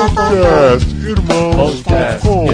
Podcast Irmãos.com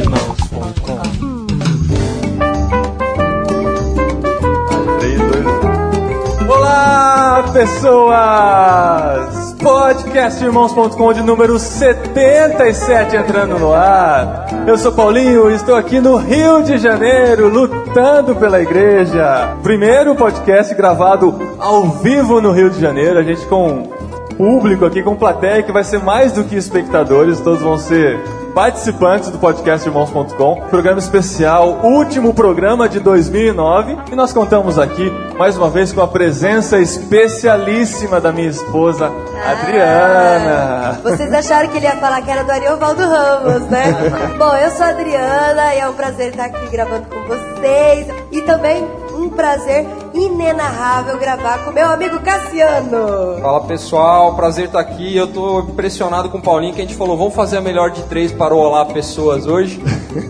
Olá, pessoas! Podcastirmãos.com de número 77 entrando no ar. Eu sou Paulinho e estou aqui no Rio de Janeiro lutando pela igreja. Primeiro podcast gravado ao vivo no Rio de Janeiro, a gente com público aqui, com plateia que vai ser mais do que espectadores, todos vão ser participantes do podcast Irmãos.com, programa especial, último programa de 2009, e nós contamos aqui mais uma vez com a presença especialíssima da minha esposa, Adriana. Vocês acharam que ele ia falar que era do Ariovaldo Ramos, né? Bom, eu sou a Adriana e é um prazer estar aqui gravando com vocês. E também um prazer inenarrável gravar com meu amigo Cassiano. Fala pessoal, prazer estar aqui. Eu tô impressionado com o Paulinho que a gente falou, vamos fazer a melhor de três para o Olá Pessoas hoje,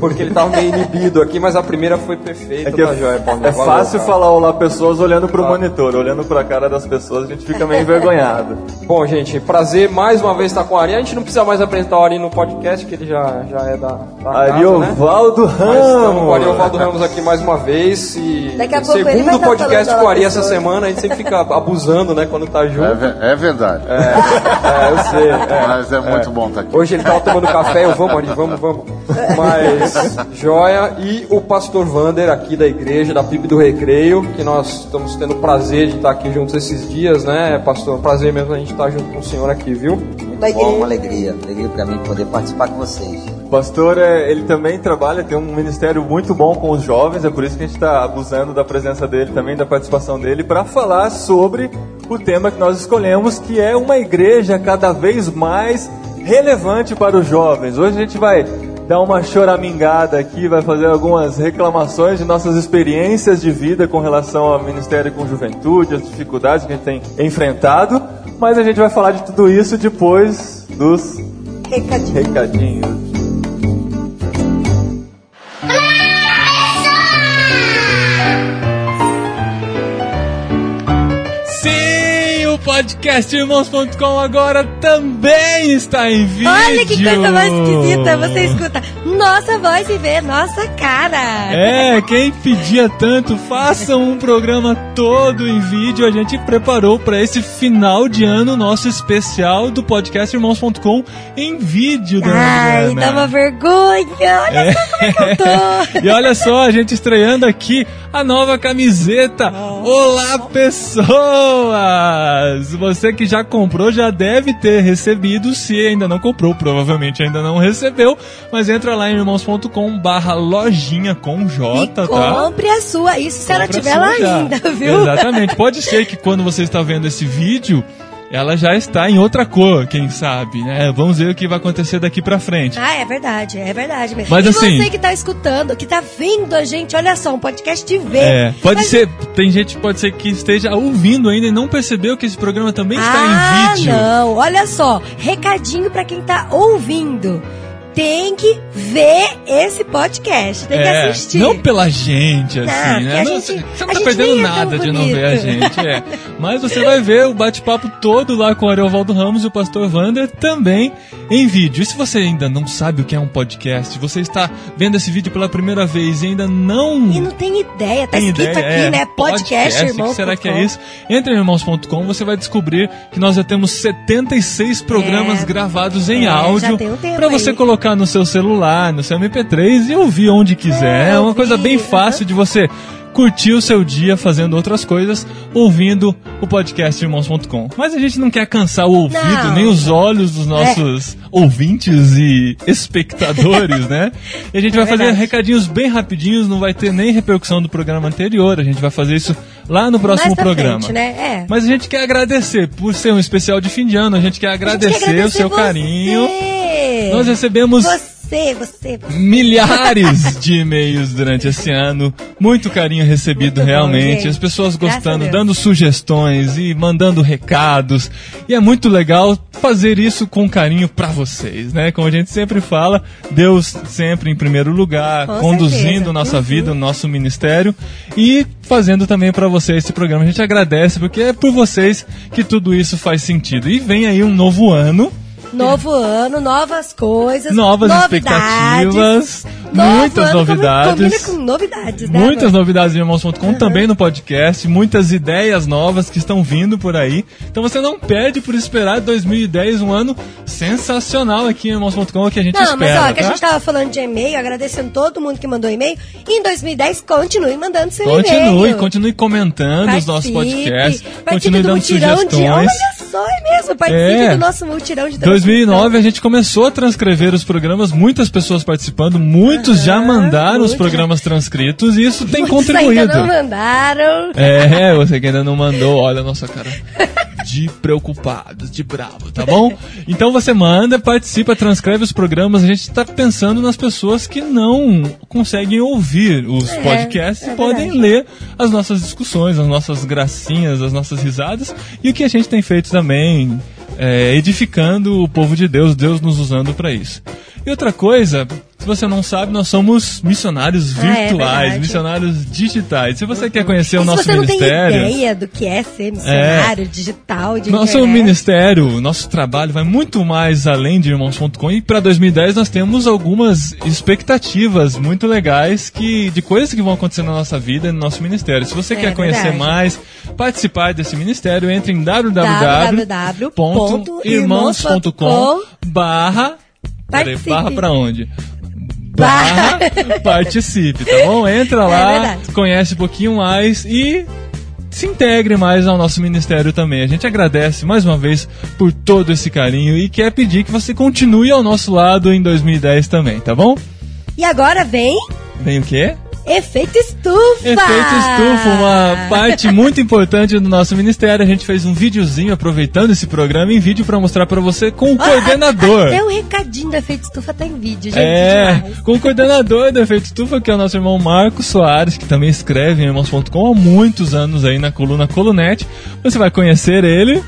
porque ele tava meio inibido aqui, mas a primeira foi perfeita, É, que tá joia, Paulinho? é Valeu, fácil cara. falar olá pessoas olhando pro monitor, olhando pra cara das pessoas, a gente fica meio envergonhado. Bom, gente, prazer mais uma vez estar com o Ari. A gente não precisa mais apresentar o Ari no podcast, que ele já, já é da, da casa, né? Ariovaldo Mas estamos com o Ramos. Ariovaldo Ramos aqui mais uma vez e Daqui a pouco ele vai segundo tá podcast com o Ari essa semana, a gente sempre fica abusando, né, quando tá É, junto. ve- é verdade. É, eu sei. é. Mas é muito bom estar aqui. Hoje ele tava tomando café, eu vamos, Ari, vamos, vamos. Mas, joia. E o pastor Vander aqui da igreja, da PIB do Recreio, que nós estamos tendo o prazer de estar aqui juntos esses dias, né, pastor? Prazer mesmo a gente estar junto com o senhor aqui, viu? Bom, querer- uma alegria, alegria para mim poder participar com vocês. O pastor, é, ele também trabalha, tem um ministério muito bom com os jovens, é por isso que a gente está abusando da presença dele também, da participação dele, para falar sobre o tema que nós escolhemos, que é uma igreja cada vez mais relevante para os jovens. Hoje a gente vai dar uma choramingada aqui, vai fazer algumas reclamações de nossas experiências de vida com relação ao ministério com juventude, as dificuldades que a gente tem enfrentado, mas a gente vai falar de tudo isso depois dos Recadinho. recadinhos. Sim, o podcast Irmãos.com agora também está em vídeo. Olha que coisa mais esquisita. Você escuta nossa voz e vê nossa cara. É, quem pedia tanto, façam um programa todo em vídeo. A gente preparou para esse final de ano nosso especial do podcast Irmãos.com em vídeo, dona Ai, Adriana. dá uma vergonha. Olha só como é que eu tô. E olha só, a gente estreando aqui a nova camiseta. Olá, pessoas! Você que já comprou já deve ter recebido. Se ainda não comprou, provavelmente ainda não recebeu. Mas entra lá em irmãos.com barra lojinha com J, E tá? compre a sua, isso se ela Compra tiver lá já. ainda, viu? Exatamente. Pode ser que quando você está vendo esse vídeo, ela já está em outra cor, quem sabe, né? Vamos ver o que vai acontecer daqui pra frente. Ah, é verdade, é verdade mesmo. Mas e assim- você que tá escutando, que tá vendo a gente, olha só, um podcast de ver. É, pode Mas- ser, tem gente pode ser que esteja ouvindo ainda e não percebeu que esse programa também está ah, em vídeo. não, olha só, recadinho pra quem tá ouvindo. Tem que ver esse podcast, tem que É, assistir. não pela gente, assim, Não, né? Não, gente- você não tá perdendo é nada de não ver a gente, é. Mas você vai ver o bate-papo todo lá com o Ariovaldo Ramos e o Pastor Wander também em vídeo. E se você ainda não sabe o que é um podcast, você está vendo esse vídeo pela primeira vez e ainda não E não tem ideia, tá tem escrito ideia, aqui, é, né? Podcast, que será que é isso? Entre em irmãos.com, você vai descobrir que nós já temos 76 programas É. gravados em É, já áudio para você aí. Colocar no seu celular, no seu MP3 e ouvir onde quiser. É, É, uma coisa bem fácil de você curtir o seu dia fazendo outras coisas, ouvindo o podcast irmãos.com. Mas a gente não quer cansar o ouvido, Não. É. nem os olhos dos nossos ouvintes e espectadores, né? E a gente É vai fazer verdade. recadinhos bem rapidinhos, não vai ter nem repercussão do programa anterior, a gente vai fazer isso lá no próximo Mais programa. frente, né? É. Mas a gente quer agradecer por ser um especial de fim de ano, a gente quer A gente agradecer, quer agradecer o seu você. carinho. Nós recebemos Você, você, você. milhares de e-mails durante esse ano. Muito carinho recebido Muito bom, realmente. gente. As pessoas gostando, dando sugestões e mandando recados. E é muito legal fazer isso com carinho pra vocês, né? Como a gente sempre fala, Deus sempre em primeiro lugar, Com conduzindo certeza. nossa Uhum. vida, o nosso ministério e fazendo também pra vocês esse programa. A gente agradece porque é por vocês que tudo isso faz sentido. E vem aí um novo ano Novo ano, novas coisas. Novas novidades. expectativas, muitas ano novidades. Combina com novidades, né? Muitas novidades em irmãos.com também no podcast, muitas ideias novas que estão vindo por aí. Então você não perde por esperar 2010 um ano sensacional aqui em irmãos.com que a gente Não, mas espera, ó, que a tá? gente tava falando de e-mail, agradecendo todo mundo que mandou e-mail. E em 2010, continue mandando seu Continue, e-mail. continue comentando os nossos Participe, podcasts, participe continue do dando sugestões. De, olha só, é mesmo, participe É. do nosso mutirão de 2009 a gente começou a transcrever os programas, muitas pessoas participando, muitos já mandaram os programas transcritos e isso tem Muitos contribuído. ainda não mandaram. É, você que ainda não mandou, olha a nossa cara de preocupados, de bravo, tá bom? Então você manda, participa, transcreve os programas. A gente está pensando nas pessoas que não conseguem ouvir os podcasts é e podem verdade. ler as nossas discussões, as nossas gracinhas, as nossas risadas e o que a gente tem feito também, é, edificando o povo de Deus, Deus nos usando para isso. E outra coisa, se você não sabe, nós somos missionários Ah, é virtuais, missionários digitais. Se você quer conhecer o E se nosso você não ministério. tem ideia do que é ser missionário digital, de Nosso internet, ministério, nosso trabalho vai muito mais além de irmãos.com e para 2010 nós temos algumas expectativas muito legais que de coisas que vão acontecer na nossa vida e no nosso ministério. Se você É quer conhecer verdade. mais, participar desse ministério, entre em www.irmãos.com barra Participe. barra pra onde? Barra. Participe, tá bom? Entra É lá, verdade. conhece um pouquinho mais e se integre mais ao nosso ministério também. A gente agradece mais uma vez por todo esse carinho e quer pedir que você continue ao nosso lado em 2010 também, tá bom? E agora vem Vem o quê? Efeito Estufa! Efeito Estufa, uma parte muito importante do nosso ministério. A gente fez um videozinho aproveitando esse programa em vídeo para mostrar para você com o Ah, coordenador. Até o recadinho do Efeito Estufa tá em vídeo, gente. É, demais. com o coordenador do Efeito Estufa, que é o nosso irmão Marcos Soares, que também escreve em irmãos.com há muitos anos aí na coluna Colunete. Você vai conhecer ele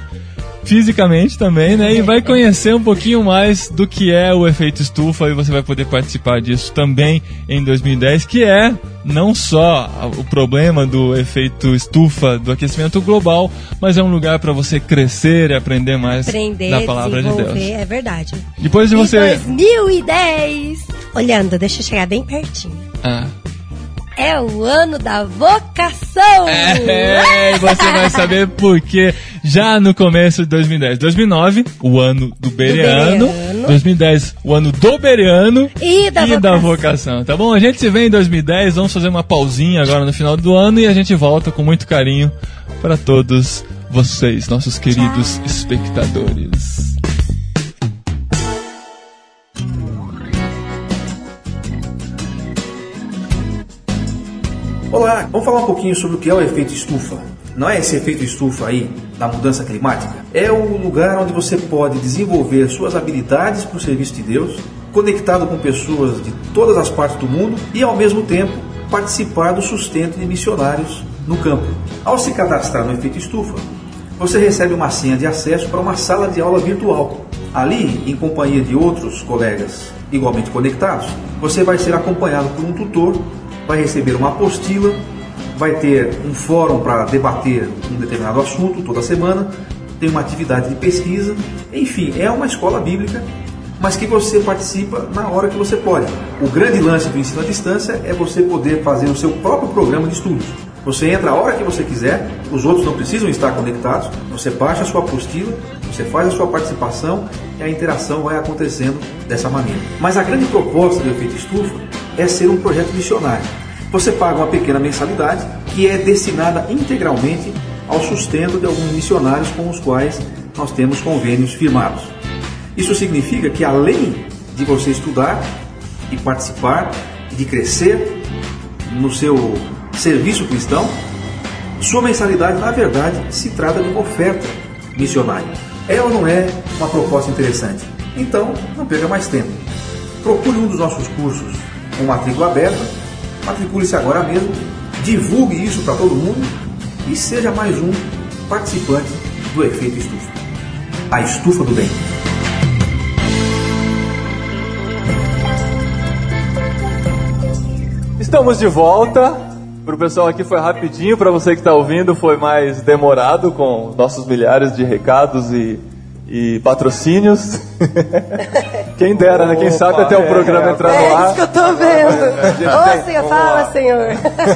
fisicamente também, né? E vai conhecer um pouquinho mais do que é o efeito estufa e você vai poder participar disso também em 2010, que é não só o problema do efeito estufa do aquecimento global, mas é um lugar para você crescer e aprender mais Aprender, da palavra de Deus. é verdade. Depois de Em você 2010. Olhando, deixa eu chegar bem pertinho. ah, É o ano da vocação! É, e você vai saber por quê já no começo de 2010. 2009, o ano do Bereano. Bereano. 2010, o ano do Bereano. E da vocação. vocação, tá bom? A gente se vê em 2010, vamos fazer uma pausinha agora no final do ano e a gente volta com muito carinho para todos vocês, nossos queridos espectadores. Olá, vamos falar um pouquinho sobre o que é o efeito estufa. Não é esse efeito estufa aí da mudança climática? É o lugar onde você pode desenvolver suas habilidades para o serviço de Deus, conectado com pessoas de todas as partes do mundo e ao mesmo tempo participar do sustento de missionários no campo. Ao se cadastrar no efeito estufa, você recebe uma senha de acesso para uma sala de aula virtual. Ali, em companhia de outros colegas igualmente conectados, você vai ser acompanhado por um tutor, vai receber uma apostila, vai ter um fórum para debater um determinado assunto toda semana, tem uma atividade de pesquisa, enfim, é uma escola bíblica, mas que você participa na hora que você pode. O grande lance do ensino à distância é você poder fazer o seu próprio programa de estudos. Você entra a hora que você quiser, os outros não precisam estar conectados, você baixa a sua apostila, você faz a sua participação e a interação vai acontecendo dessa maneira. Mas a grande proposta do efeito estufa é ser um projeto missionário. Você paga uma pequena mensalidade que é destinada integralmente ao sustento de alguns missionários com os quais nós temos convênios firmados. Isso significa que além de você estudar e participar, de crescer no seu serviço cristão, sua mensalidade, na verdade, se trata de uma oferta missionária. É ou não é uma proposta interessante? Então, não perca mais tempo. Procure um dos nossos cursos com matrícula aberta, matricule-se agora mesmo, divulgue isso para todo mundo e seja mais um participante do efeito estufa. A estufa do bem. Estamos de volta. Pro pessoal aqui foi rapidinho, para você que está ouvindo foi mais demorado com nossos milhares de recados e, e patrocínios. Quem dera, né? Quem sabe até o programa entrar no É ar. isso que eu tô vendo. Ô, senhor, fala, senhor.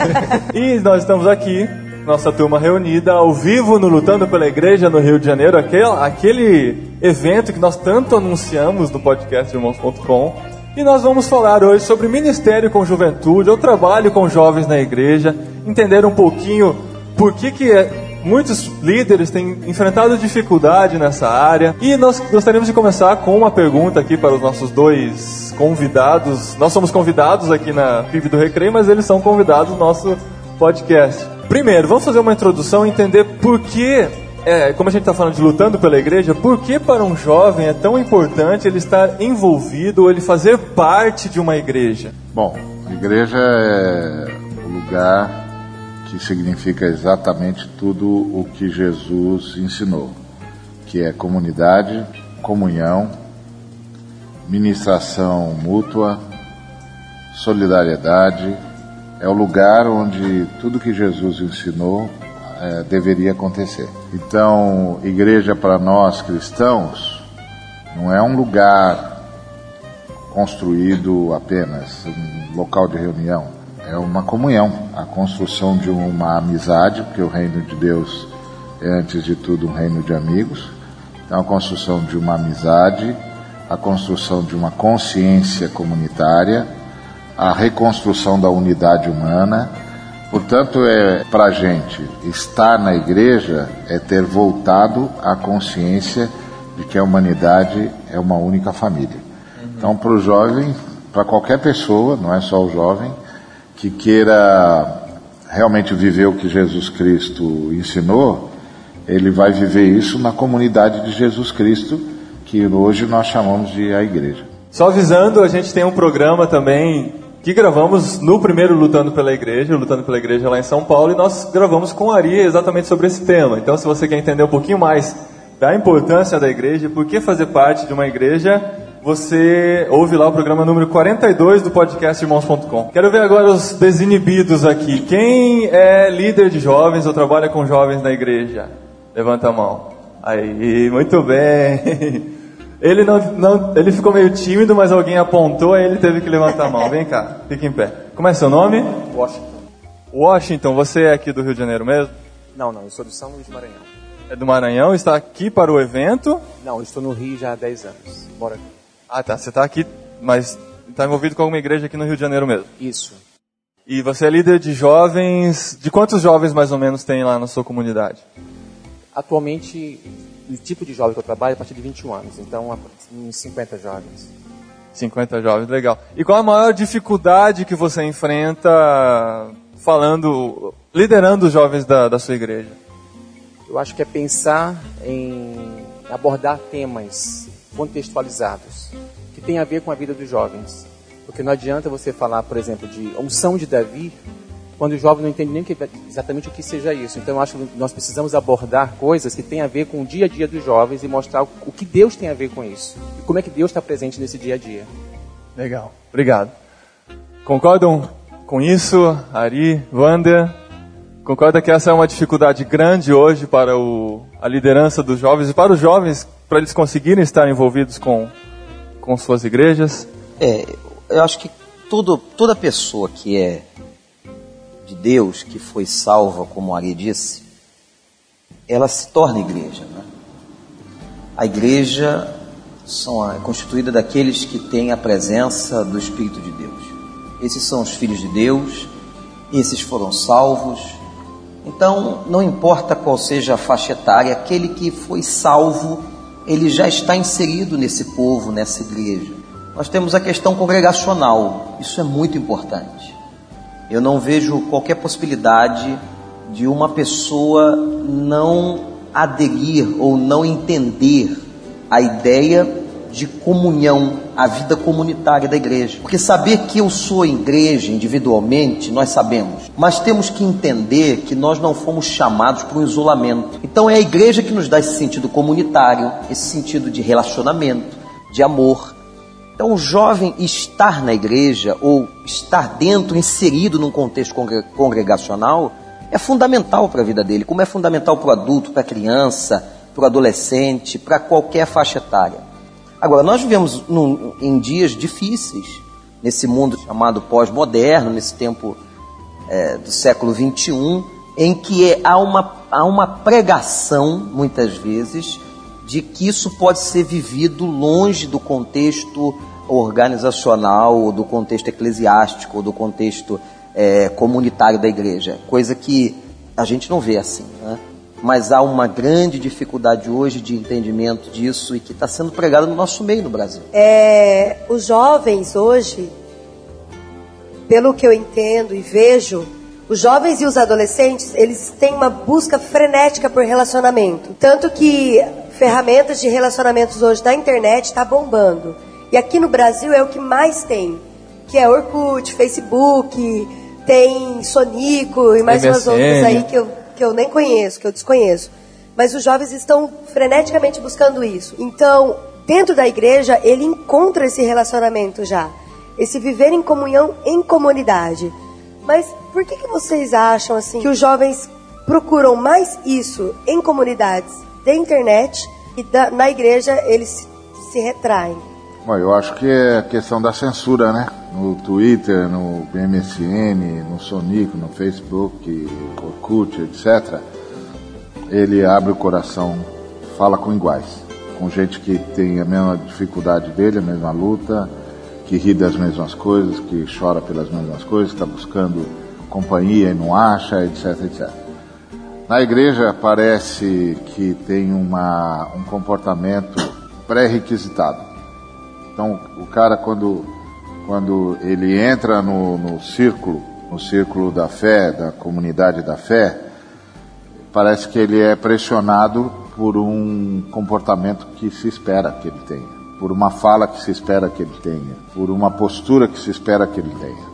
E nós estamos aqui, nossa turma reunida, ao vivo no Lutando pela Igreja no Rio de Janeiro, aquele, aquele evento que nós tanto anunciamos no podcast Irmãos.com. E nós vamos falar hoje sobre ministério com juventude, ou trabalho com jovens na igreja, entender um pouquinho por que, que é- muitos líderes têm enfrentado dificuldade nessa área. E nós gostaríamos de começar com uma pergunta aqui para os nossos dois convidados. Nós somos convidados aqui na PIB do Recreio, mas eles são convidados do nosso podcast. Primeiro, vamos fazer uma introdução e entender por que, é, como a gente está falando de lutando pela igreja, por que para um jovem é tão importante ele estar envolvido ou ele fazer parte de uma igreja? Bom, a igreja é o lugar que significa exatamente tudo o que Jesus ensinou, que é comunidade, comunhão, ministração mútua, solidariedade. É o lugar onde tudo que Jesus ensinou eh, deveria acontecer. Então, igreja para nós cristãos não é um lugar construído apenas, um local de reunião. É uma comunhão, a construção de uma amizade, porque o reino de Deus é antes de tudo um reino de amigos. Então, a construção de uma amizade, a construção de uma consciência comunitária, a reconstrução da unidade humana. Portanto, é para a gente estar na igreja é ter voltado à consciência de que a humanidade é uma única família. Então, para o jovem, para qualquer pessoa, não é só o jovem, que queira realmente viver o que Jesus Cristo ensinou, ele vai viver isso na comunidade de Jesus Cristo, que hoje nós chamamos de a igreja. Só avisando, a gente tem um programa também que gravamos no primeiro Lutando pela Igreja, Lutando pela Igreja lá em São Paulo, e nós gravamos com Ari exatamente sobre esse tema. Então, se você quer entender um pouquinho mais da importância da igreja, por que fazer parte de uma igreja, você ouve lá o programa número 42 do podcast Irmãos.com. Quero ver agora os desinibidos aqui. Quem é líder de jovens ou trabalha com jovens na igreja? Levanta a mão. Aí, muito bem. Ele não, não, ele ficou meio tímido, mas alguém apontou, aí ele teve que levantar a mão. Vem cá, fica em pé. Como é seu nome? Washington. Washington, você é aqui do Rio de Janeiro mesmo? Não, não, eu sou do São Luís do Maranhão. É do Maranhão, está aqui para o evento? Não, eu estou no Rio já há 10 anos. Bora. Ah, tá, você está aqui, mas está envolvido com alguma igreja aqui no Rio de Janeiro mesmo. Isso. E você é líder de jovens, de quantos jovens mais ou menos tem lá na sua comunidade? Atualmente, o tipo de jovem que eu trabalho é a partir de 21 anos, então uns 50 jovens. 50 jovens, legal. E qual a maior dificuldade que você enfrenta falando, liderando os jovens da, da sua igreja? Eu acho que é pensar em abordar temas contextualizados, que tem a ver com a vida dos jovens. Porque não adianta você falar, por exemplo, de unção de Davi, quando o jovem não entende nem que- exatamente o que seja isso. Então eu acho que nós precisamos abordar coisas que têm a ver com o dia a dia dos jovens e mostrar o o que Deus tem a ver com isso. E como é que Deus está presente nesse dia a dia. Legal. Obrigado. Concordam com isso, Ari, Wander? Concorda que essa é uma dificuldade grande hoje para o, a liderança dos jovens e para os jovens, para eles conseguirem estar envolvidos com, com suas igrejas? É, eu acho que todo, toda pessoa que é de Deus, que foi salva, como Ari disse, ela se torna igreja. Né? A igreja são, é constituída daqueles que têm a presença do Espírito de Deus. Esses são os filhos de Deus, esses foram salvos. Então, não importa qual seja a faixa etária, aquele que foi salvo, ele já está inserido nesse povo, nessa igreja. Nós temos a questão congregacional, isso é muito importante. Eu não vejo qualquer possibilidade de uma pessoa não aderir ou não entender a ideia de comunhão, a vida comunitária da igreja. Porque saber que eu sou igreja individualmente, nós sabemos, mas temos que entender que nós não fomos chamados para um isolamento. Então é a igreja que nos dá esse sentido comunitário, esse sentido de relacionamento, de amor. Então, o jovem estar na igreja ou estar dentro, inserido num contexto congre- congregacional, é fundamental para a vida dele, como é fundamental para o adulto, para a criança, para o adolescente, para qualquer faixa etária. Agora, nós vivemos num, em dias difíceis, nesse mundo chamado pós-moderno, nesse tempo é, do século XXI, em que é, há, uma, há uma pregação, muitas vezes, de que isso pode ser vivido longe do contexto organizacional, ou do contexto eclesiástico, ou do contexto é, comunitário da igreja, coisa que a gente não vê assim. Né? Mas há uma grande dificuldade hoje de entendimento disso e que está sendo pregado no nosso meio no Brasil. É, os jovens hoje, pelo que eu entendo e vejo, os jovens e os adolescentes, eles têm uma busca frenética por relacionamento. Tanto que ferramentas de relacionamentos hoje na internet está bombando. E aqui no Brasil é o que mais tem, que é Orkut, Facebook, tem Sonico e mais MSN. umas outras aí que eu, que eu nem conheço, que eu desconheço. Mas os jovens estão freneticamente buscando isso. Então, dentro da igreja, ele encontra esse relacionamento já. Esse viver em comunhão em comunidade. Mas por que, que vocês acham assim que os jovens procuram mais isso em comunidades da internet e da, na igreja eles se, se retraem? Bom, eu acho que é a questão da censura, né? No Twitter, no MSN, no Sonic, no Facebook, Orkut, etc. Ele abre o coração, fala com iguais, com gente que tem a mesma dificuldade dele, a mesma luta, que ri das mesmas coisas, que chora pelas mesmas coisas, está buscando companhia e não acha, etc, etc. Na igreja parece que tem uma, um comportamento pré-requisitado. Então, o cara, quando, quando ele entra no, no círculo, no círculo da fé, da comunidade da fé, parece que ele é pressionado por um comportamento que se espera que ele tenha, por uma fala que se espera que ele tenha, por uma postura que se espera que ele tenha.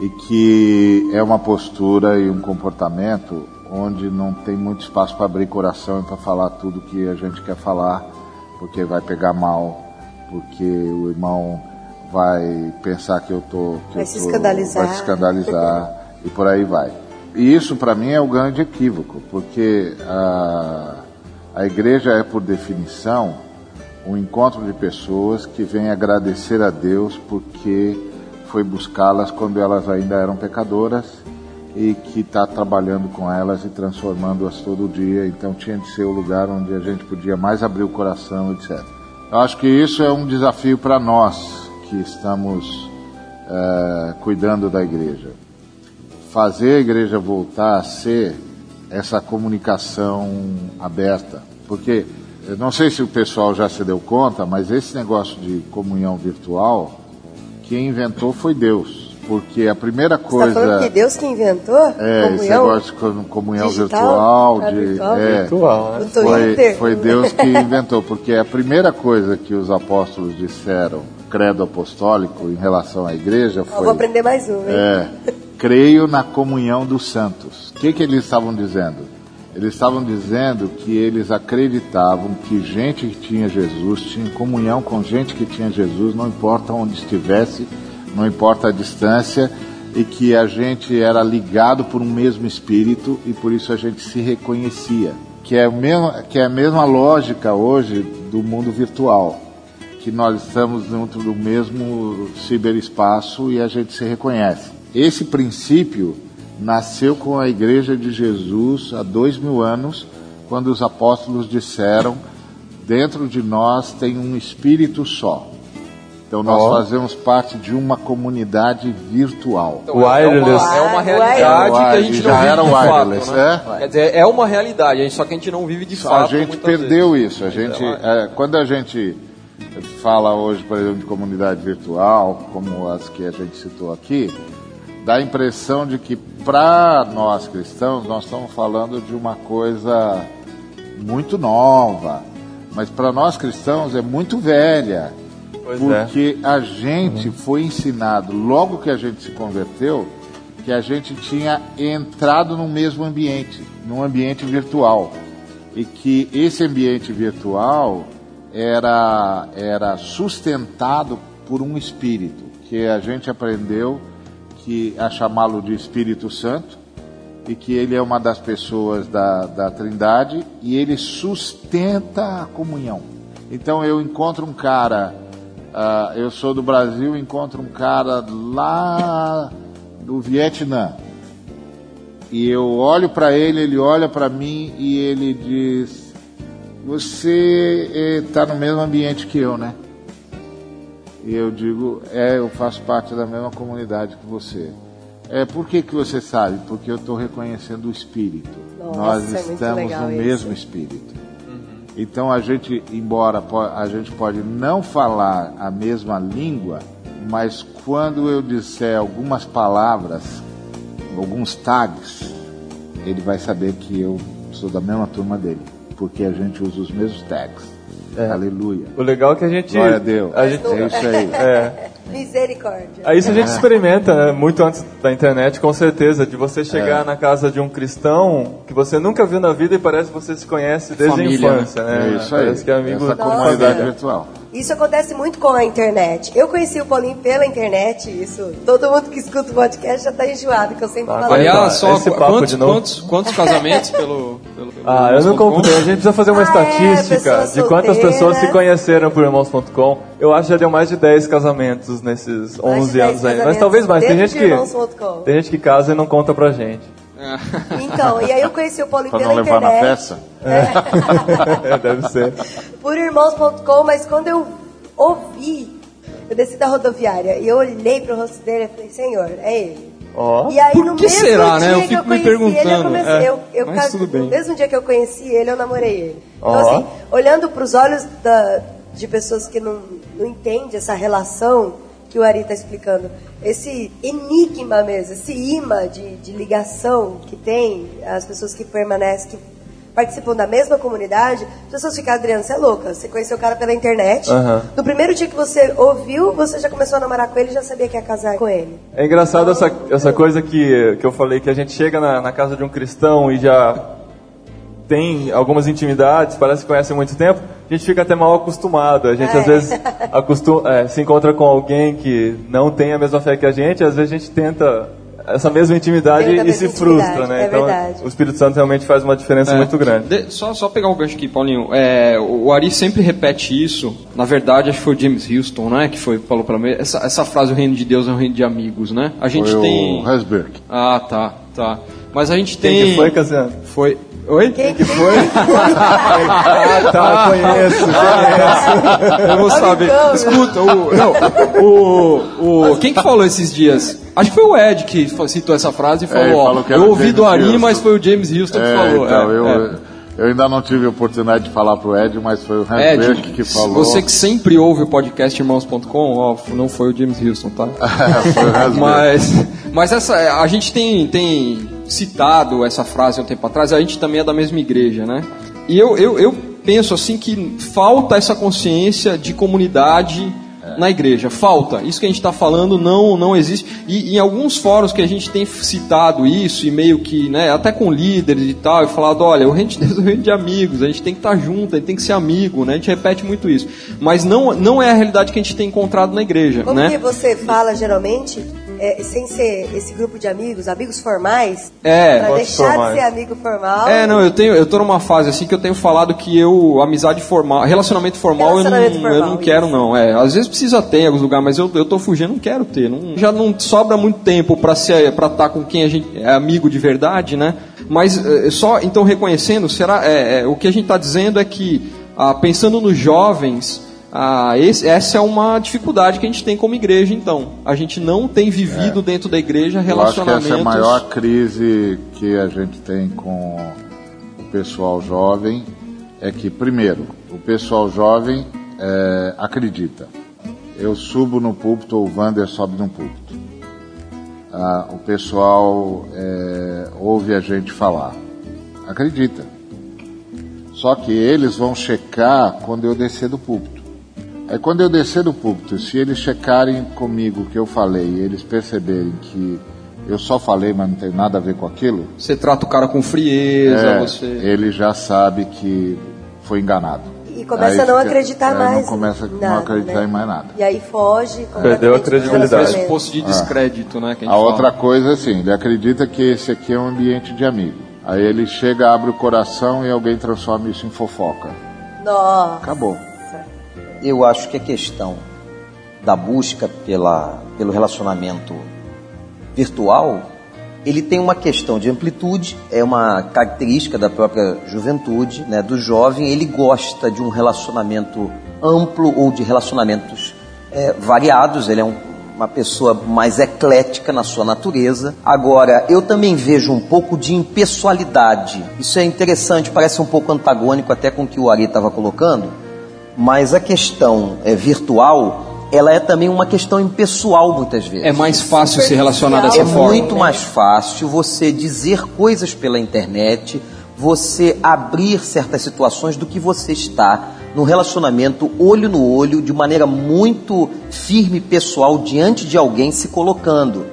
E que é uma postura e um comportamento onde não tem muito espaço para abrir coração e para falar tudo que a gente quer falar, porque vai pegar mal, porque o irmão vai pensar que eu tô que vai eu se tô, escandalizar, vai se escandalizar e por aí vai. E isso para mim é o grande equívoco, porque a, a igreja é por definição um encontro de pessoas que vêm agradecer a Deus porque foi buscá-las quando elas ainda eram pecadoras e que está trabalhando com elas e transformando-as todo dia. Então tinha de ser o lugar onde a gente podia mais abrir o coração, etc. Eu acho que isso é um desafio para nós que estamos é, cuidando da igreja. Fazer a igreja voltar a ser essa comunicação aberta. Porque, eu não sei se o pessoal já se deu conta, mas esse negócio de comunhão virtual, quem inventou foi Deus porque a primeira coisa. Você tá falando que Deus que inventou? É, comunhão esse negócio de comunhão digital, virtual, de, virtual, é, virtual né? foi, foi Deus que inventou, porque a primeira coisa que os apóstolos disseram, credo apostólico, em relação à igreja foi. Eu vou aprender mais um, hein? É, creio na comunhão dos santos. O que, que eles estavam dizendo? Eles estavam dizendo que eles acreditavam que gente que tinha Jesus tinha comunhão com gente que tinha Jesus, não importa onde estivesse não importa a distância, e que a gente era ligado por um mesmo espírito e por isso a gente se reconhecia. Que é, mesmo, que é a mesma lógica hoje do mundo virtual, que nós estamos dentro do mesmo ciberespaço e a gente se reconhece. Esse princípio nasceu com a Igreja de Jesus há dois mil anos, quando os apóstolos disseram: dentro de nós tem um espírito só. Então nós oh. fazemos parte de uma comunidade virtual. Então, wireless. É uma, é uma realidade que a gente não vive era de wireless, fato, né? é? Quer dizer, é uma realidade, só que a gente não vive de fato. A gente perdeu vezes. isso. A gente, é, quando a gente fala hoje, por exemplo, de comunidade virtual, como as que a gente citou aqui, dá a impressão de que para nós cristãos nós estamos falando de uma coisa muito nova, mas para nós cristãos é muito velha. Pois é. porque é. a gente uhum. foi ensinado, logo que a gente se converteu, que a gente tinha entrado no mesmo ambiente, num ambiente virtual. E que esse ambiente virtual era, era sustentado por um espírito, que a gente aprendeu que a chamá-lo de Espírito Santo, e que ele é uma das pessoas da, da Trindade e ele sustenta a comunhão. Então eu encontro um cara, uh, eu sou do Brasil, encontro um cara lá do Vietnã e eu olho para ele, ele olha para mim e ele diz: Você está no mesmo ambiente que eu, né? E eu digo: É, eu faço parte da mesma comunidade que você. É, por que, que você sabe? Porque eu estou reconhecendo o Espírito. Nossa, Nós é estamos legal no isso. mesmo Espírito. Então a gente, embora a gente pode não falar a mesma língua, mas quando eu disser algumas palavras, alguns tags, ele vai saber que eu sou da mesma turma dele, porque a gente usa os mesmos tags. Aleluia. O legal é que a gente. Glória a Deus. A gente, É isso aí. é. Misericórdia. Aí isso a gente experimenta, né? Muito antes da internet, com certeza, de você chegar na casa de um cristão que você nunca viu na vida e parece que você se conhece desde Família, a infância, né? É isso aí. Parece que é amigo Essa da comunidade virtual. Isso acontece muito com a internet. Eu conheci o Paulinho pela internet, isso. Todo mundo que escuta o podcast já tá enjoado, que eu sempre Ah, falo. Aliás, só papo quantos, de novo. quantos, quantos casamentos pelo, pelo, pelo Ah, eu não computei. A gente precisa fazer uma Ah, é, estatística pessoas de quantas pessoas se conheceram por irmãos.com. Eu acho que já deu mais de 10 casamentos nesses 11 Mais de 10 anos aí. Mas talvez mais. Tem gente que tem gente que casa e não conta pra gente. Então, e aí eu conheci o Paulinho Para pela não levar na internet. festa. É, deve ser. por irmãos.com, mas quando eu ouvi, eu desci da rodoviária e eu olhei pro rosto dele e falei, Senhor, é ele. Ó. E aí no que mesmo será, dia né? Eu que eu me conheci ele, eu comecei, É, eu, eu mas cas- tudo bem. no mesmo dia que eu conheci ele, eu namorei ele. Então Ó. assim, olhando pros olhos da- de pessoas que não, não entendem essa relação que o Ari está explicando, esse enigma mesmo, esse imã de, de ligação que tem as pessoas que permanecem, que participam da mesma comunidade, as pessoas ficam, Adriano, você é louca, você conheceu o cara pela internet, Aham. no primeiro dia que você ouviu, você já começou a namorar com ele e já sabia que ia casar com ele. É engraçado essa, essa coisa que, que eu falei, que a gente chega na, na casa de um cristão e já tem algumas intimidades, parece que conhece há muito tempo, a gente fica até mal acostumado. A gente É. às vezes acostum- é, se encontra com alguém que não tem a mesma fé que a gente, às vezes a gente tenta essa mesma intimidade Tenta a e se mesma frustra, intimidade, né? é então verdade. o Espírito Santo realmente faz uma diferença É. muito grande. De- só, só pegar o gancho aqui, Paulinho. É, o Ari sempre repete isso. Na verdade, acho que foi o James Houston, né? Que foi, falou pra mim. Essa, essa frase, o reino de Deus é um reino de amigos, né? A gente Foi tem. o Hasberg. Ah, tá, tá. Mas a gente Quem tem. que foi, Cassiano? Foi. Oi? Quem que foi? Ah, tá, conheço, conheço. Eu vou saber. Escuta, o, não, o, o, quem que falou esses dias? Acho que foi o Ed que citou essa frase e falou, ó, falou era eu ouvi do Ari, mas foi o James Houston que É, falou. então, é, eu, é. Eu ainda não tive a oportunidade de falar pro Ed, mas foi o Ed, Hasberg que falou. você que sempre ouve o podcast irmãos.com, ó, não foi o James Houston, tá? foi o. Mas, mas essa, a gente tem, tem citado essa frase há um tempo atrás, a gente também é da mesma igreja, né? E eu, eu, eu penso assim que falta essa consciência de comunidade na igreja. Falta. Isso que a gente está falando não, não existe. E em alguns fóruns que a gente tem citado isso, e meio que, né, até com líderes e tal, e falado, olha, o reino de Deus é o reino de amigos, a gente tem que estar junto, a gente tem que ser amigo, né? A gente repete muito isso. Mas não, não é a realidade que a gente tem encontrado na igreja, Como né? que você fala geralmente, é, sem ser esse grupo de amigos, amigos formais, É, pra deixar formais. de ser amigo formal? É, não, eu tenho, eu tô numa fase assim que eu tenho falado que eu amizade formal, relacionamento formal, Relacionamento eu, não, eu formal, não quero isso. não. É, às vezes precisa ter em alguns lugares, mas eu, eu tô fugindo, não quero ter. Não, já não sobra muito tempo para ser para estar com quem a gente é amigo de verdade, né? Mas eh, só então reconhecendo, será é, é, o que a gente está dizendo é que ah, pensando nos jovens ah, esse- essa é uma dificuldade que a gente tem como igreja, então. A gente não tem vivido dentro da igreja Eu acho que relacionamentos. essa é a maior crise que a gente tem com o pessoal jovem. É que, primeiro, o pessoal jovem é, acredita. Eu subo no púlpito, ou o Wander sobe no púlpito. Ah, o pessoal é, ouve a gente falar. Acredita. Só que eles vão checar quando eu descer do púlpito. Aí quando eu descer do púlpito, se eles checarem comigo o que eu falei e eles perceberem que eu só falei, mas não tem nada a ver com aquilo, Você trata o cara com frieza, é, você. ele já sabe que foi enganado. E começa a não acreditar é, mais. Não começa a nada, não acreditar né? em mais nada. E aí foge. Perdeu a credibilidade. relacionamento. Fosse de descrédito, né? Que a, A outra coisa é assim, ele acredita que esse aqui é um ambiente de amigo. Aí ele chega, abre o coração e alguém transforma isso em fofoca. Nossa. Acabou. Eu acho que a questão da busca pela, pelo relacionamento virtual, ele tem uma questão de amplitude, é uma característica da própria juventude, né, do jovem, ele gosta de um relacionamento amplo ou de relacionamentos é, variados, ele é um- uma pessoa mais eclética na sua natureza. Agora, eu também vejo um pouco de impessoalidade. Isso é interessante, parece um pouco antagônico até com o que o Ari estava colocando, mas a questão é, virtual, ela é também uma questão impessoal muitas vezes. É mais fácil se relacionar dessa É forma. muito mais fácil você dizer coisas pela internet, você abrir certas situações do que você está no relacionamento olho no olho, de maneira muito firme e pessoal diante de alguém se colocando.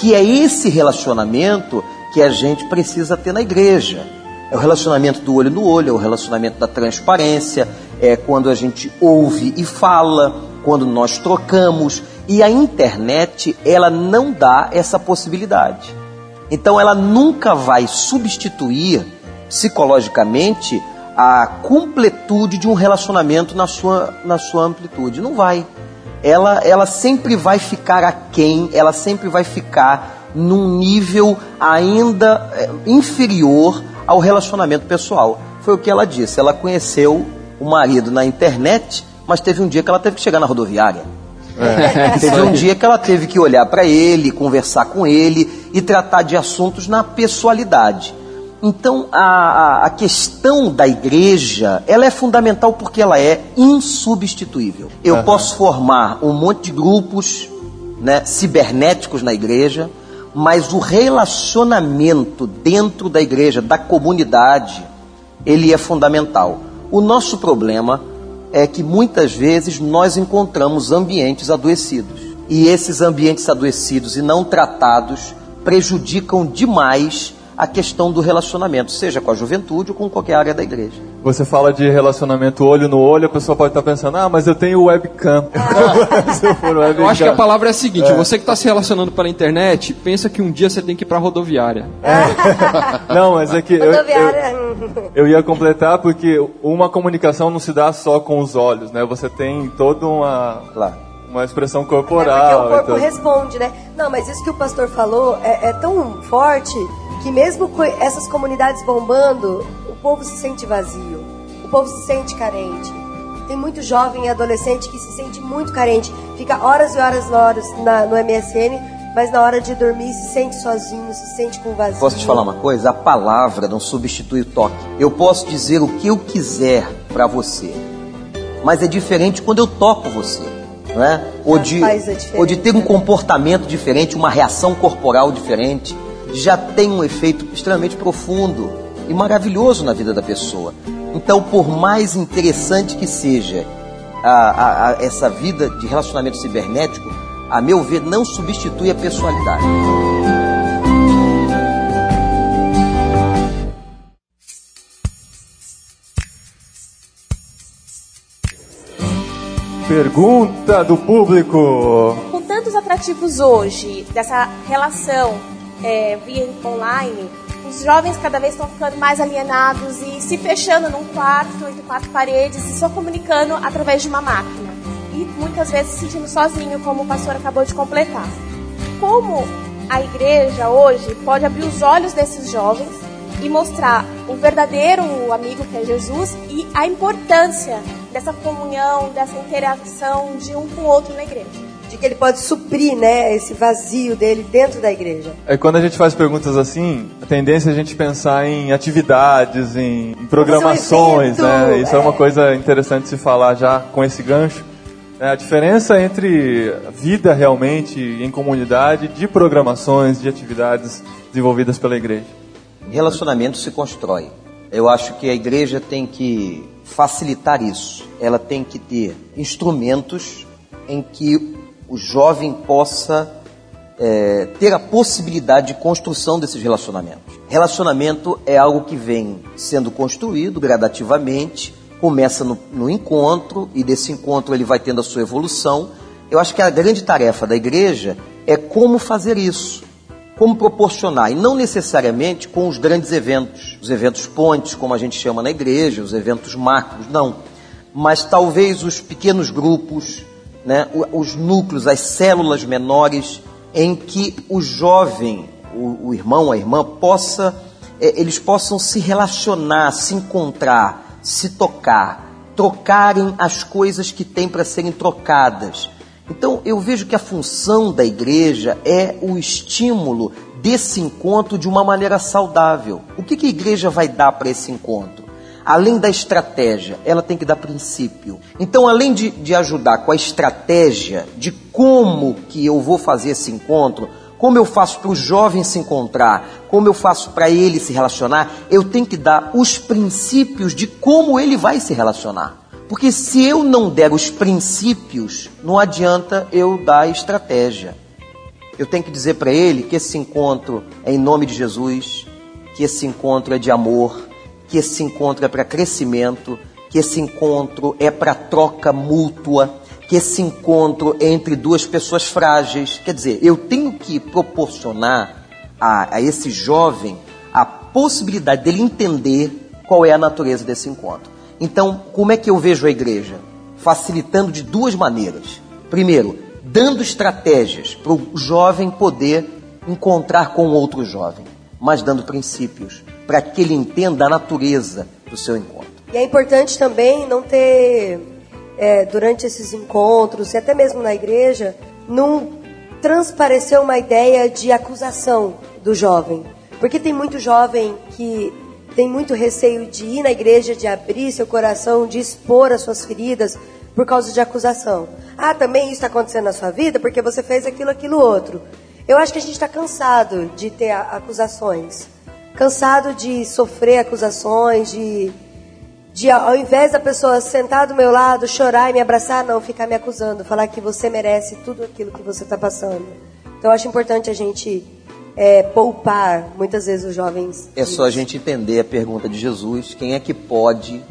Que é esse relacionamento que a gente precisa ter na igreja. É o relacionamento do olho no olho, é o relacionamento da transparência, é quando a gente ouve e fala, quando nós trocamos. E a internet, ela não dá essa possibilidade. Então ela nunca vai substituir psicologicamente a completude de um relacionamento na sua, na sua amplitude. Não vai. Ela, ela sempre vai ficar aquém, ela sempre vai ficar num nível ainda eh, inferior ao relacionamento pessoal. Foi o que ela disse. Ela conheceu o marido na internet, mas teve um dia que ela teve que chegar na rodoviária. Teve um dia que ela teve que olhar para ele, conversar com ele e tratar de assuntos na pessoalidade. Então, a, a- questão da igreja, ela é fundamental porque ela é insubstituível. Eu posso formar um monte de grupos né, cibernéticos na igreja, mas o relacionamento dentro da igreja, da comunidade, ele é fundamental. O nosso problema é que muitas vezes nós encontramos ambientes adoecidos. E esses ambientes adoecidos e não tratados prejudicam demais a questão do relacionamento, seja com a juventude ou com qualquer área da igreja. Você fala de relacionamento olho no olho, a pessoa pode estar pensando, ah, mas eu tenho webcam. Se eu for webcam. Eu acho que a palavra é a seguinte: você que está se relacionando pela internet, pensa que um dia você tem que ir pra rodoviária. Não, mas é que eu, eu, eu ia completar porque uma comunicação não se dá só com os olhos, né? Você tem toda uma, Claro. Uma expressão É porque corporal. o corpo então- responde, né? Não, mas isso que o pastor falou é, é tão forte que mesmo com essas comunidades bombando, o povo se sente vazio, o povo se sente carente. Tem muito jovem e adolescente que se sente muito carente, fica horas e horas e horas na- no MSN, mas na hora de dormir se sente sozinho, se sente com vazio. Posso te falar uma coisa? A palavra não substitui o toque. Eu posso dizer o que eu quiser para você, mas é diferente quando eu toco você. Não é? ou, de, ou de ter um né? comportamento diferente, uma reação corporal diferente, já tem um efeito extremamente profundo e maravilhoso na vida da pessoa. Então, por mais interessante que seja a- a- a- essa vida de relacionamento cibernético, a meu ver, não substitui a pessoalidade. Pergunta do público. Com tantos atrativos hoje, dessa relação é, via online, os jovens cada vez estão ficando mais alienados e se fechando num quarto, entre quatro paredes, e só comunicando através de uma máquina. E muitas vezes se sentindo sozinho, como o pastor acabou de completar. Como a igreja hoje pode abrir os olhos desses jovens e mostrar o verdadeiro amigo que é Jesus e a importância dessa comunhão, dessa interação de um com o outro na igreja. De que ele pode suprir, né, esse vazio dele dentro da igreja. É quando a gente faz perguntas assim, a tendência é a gente pensar em atividades, em, em programações, evento, né? Isso é. é. uma coisa interessante se falar já com esse gancho. É, a diferença entre vida realmente em comunidade, de programações, de atividades desenvolvidas pela igreja. Relacionamento se constrói. Eu acho que a igreja tem que facilitar isso. Ela tem que ter instrumentos em que o jovem possa é, ter a possibilidade de construção desses relacionamentos. Relacionamento é algo que vem sendo construído gradativamente começa no, no encontro e desse encontro ele vai tendo a sua evolução. Eu acho que a grande tarefa da igreja é como fazer isso, como proporcionar, e não necessariamente com os grandes eventos, os eventos pontes, como a gente chama na igreja, os eventos macros, não. Mas talvez os pequenos grupos, né, os núcleos, as células menores, em que o jovem, o, o irmão, a irmã, possa, é, eles possam se relacionar, se encontrar, se tocar, trocarem as coisas que têm para serem trocadas. Então eu vejo que a função da igreja é o estímulo desse encontro de uma maneira saudável. O que, que a igreja vai dar para esse encontro? além da estratégia, ela tem que dar princípio. Então, além de, de ajudar com a estratégia de como que eu vou fazer esse encontro, como eu faço para o jovem se encontrar, como eu faço para ele se relacionar, eu tenho que dar os princípios de como ele vai se relacionar. Porque se eu não der os princípios, não adianta eu dar a estratégia. Eu tenho que dizer para ele que esse encontro é em nome de Jesus, que esse encontro é de amor, que esse encontro é para crescimento, que esse encontro é para troca mútua, que esse encontro é entre duas pessoas frágeis. Quer dizer, eu tenho que proporcionar a, a esse jovem a possibilidade dele entender qual é a natureza desse encontro. Então, como é que eu vejo a igreja? Facilitando de duas maneiras. Primeiro, dando estratégias para o jovem poder encontrar com outro jovem, mas dando princípios para que ele entenda a natureza do seu encontro. E é importante também não ter, é, durante esses encontros, e até mesmo na igreja, não transparecer uma ideia de acusação do jovem. Porque tem muito jovem que tem muito receio de ir na igreja, de abrir seu coração, de expor as suas feridas por causa de acusação. Ah, também isso está acontecendo na sua vida porque você fez aquilo, aquilo, outro. Eu acho que a gente está cansado de ter acusações cansado de sofrer acusações, de, de ao invés da pessoa sentar do meu lado, chorar e me abraçar, não, ficar me acusando, falar que você merece tudo aquilo que você está passando. Então eu acho importante a gente é, poupar muitas vezes os jovens. É só a gente entender a pergunta de Jesus: quem é que pode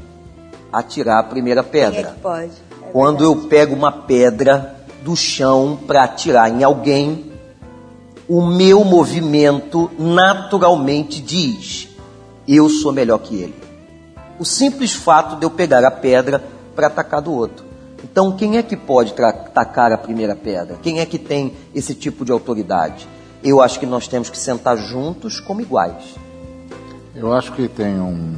atirar a primeira pedra? Quem é que pode? É Quando eu pego uma pedra do chão para atirar em alguém, o meu movimento naturalmente diz: eu sou melhor que ele. O simples fato de eu pegar a pedra para atacar do outro. Então, quem é que pode atacar a primeira pedra? Quem é que tem esse tipo de autoridade? Eu acho que nós temos que sentar juntos como iguais. Eu acho que tem um,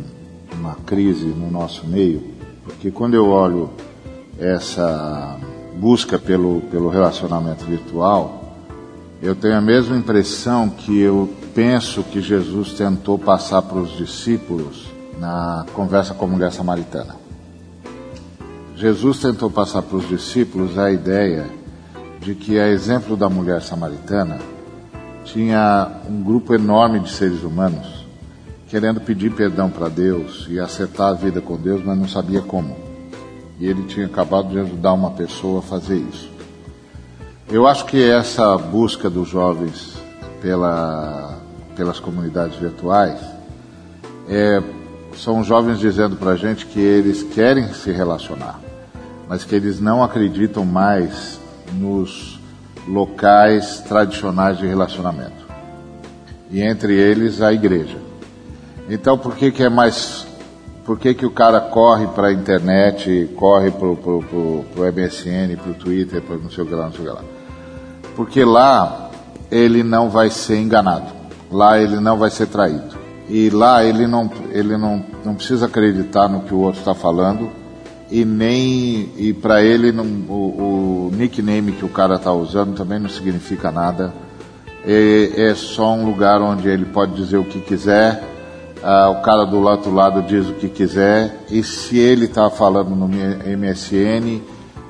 uma crise no nosso meio, porque quando eu olho essa busca pelo, pelo relacionamento virtual, eu tenho a mesma impressão que eu penso que Jesus tentou passar para os discípulos na conversa com a mulher samaritana. Jesus tentou passar para os discípulos a ideia de que, a exemplo da mulher samaritana, tinha um grupo enorme de seres humanos querendo pedir perdão para Deus e acertar a vida com Deus, mas não sabia como. E ele tinha acabado de ajudar uma pessoa a fazer isso. Eu acho que essa busca dos jovens pela, pelas comunidades virtuais é, são jovens dizendo para a gente que eles querem se relacionar, mas que eles não acreditam mais nos locais tradicionais de relacionamento. E entre eles a igreja. Então por que, que é mais. Por que, que o cara corre para a internet, corre para o MSN, para o Twitter, para não sei o que lá, não sei o que lá? porque lá ele não vai ser enganado, lá ele não vai ser traído. E lá ele não, ele não, não precisa acreditar no que o outro está falando e nem e para ele não, o, o, nickname que o cara está usando também não significa nada. É, é, só um lugar onde ele pode dizer o que quiser. Ah, o cara do outro lado diz o que quiser e se ele está falando no MSN,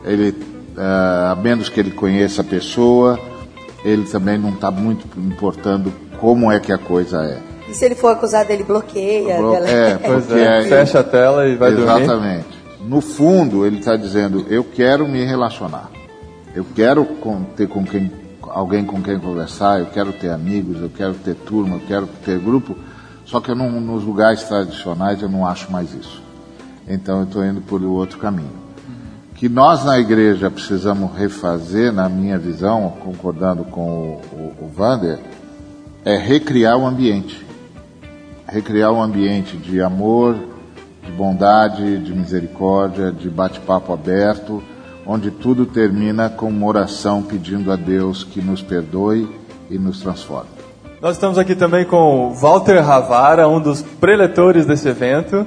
ele uh, a menos que ele conheça a pessoa, ele também não está muito importando como é que a coisa é. E se ele for acusado, ele bloqueia. Blo é, pois é, fecha a tela e vai Exatamente. dormir. Exatamente. No fundo, ele está dizendo: eu quero me relacionar, eu quero ter com quem, alguém com quem conversar, eu quero ter amigos, eu quero ter turma, eu quero ter grupo. Só que eu não, nos lugares tradicionais eu não acho mais isso. então eu estou indo por outro caminho. Que nós na igreja precisamos refazer, na minha visão, concordando com o, o, o Vander, é recriar o ambiente. Recriar um ambiente de amor, de bondade, de misericórdia, de bate-papo aberto, onde tudo termina com uma oração pedindo a Deus que nos perdoe e nos transforme. Nós estamos aqui também com Walter Ravara, um dos preletores desse evento.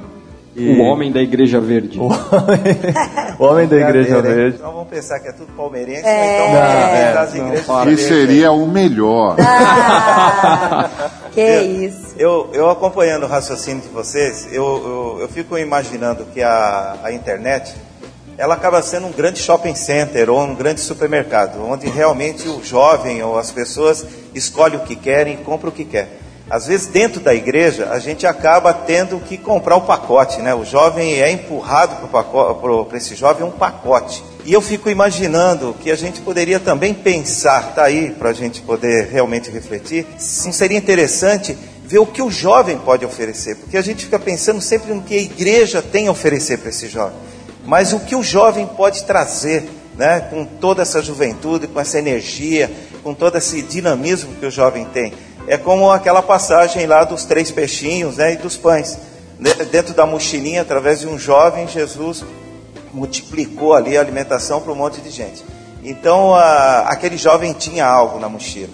E... O homem da Igreja Verde. O homem, da Igreja Verde. Então vamos pensar que é tudo palmeirense, É. então Não, é, das não, igrejas para. Que verdes seria o melhor. Ah, que isso. Eu, eu acompanhando o raciocínio de vocês, eu, eu, eu fico imaginando que a, a internet ela acaba sendo um grande shopping center ou um grande supermercado, onde realmente o jovem ou as pessoas escolhem o que querem e compram o que quer. Às vezes dentro da igreja a gente acaba tendo que comprar o pacote, né? O jovem é empurrado para esse jovem um pacote. E eu fico imaginando que a gente poderia também pensar, tá aí para a gente poder realmente refletir, não seria interessante ver o que o jovem pode oferecer, porque a gente fica pensando sempre no que a igreja tem a oferecer para esse jovem, mas o que o jovem pode trazer, né, com toda essa juventude, com essa energia, com todo esse dinamismo que o jovem tem. É como aquela passagem lá dos três peixinhos né, e dos pães. De- Dentro da mochilinha, através de um jovem, Jesus multiplicou ali a alimentação para um monte de gente. Então, a- aquele jovem tinha algo na mochila.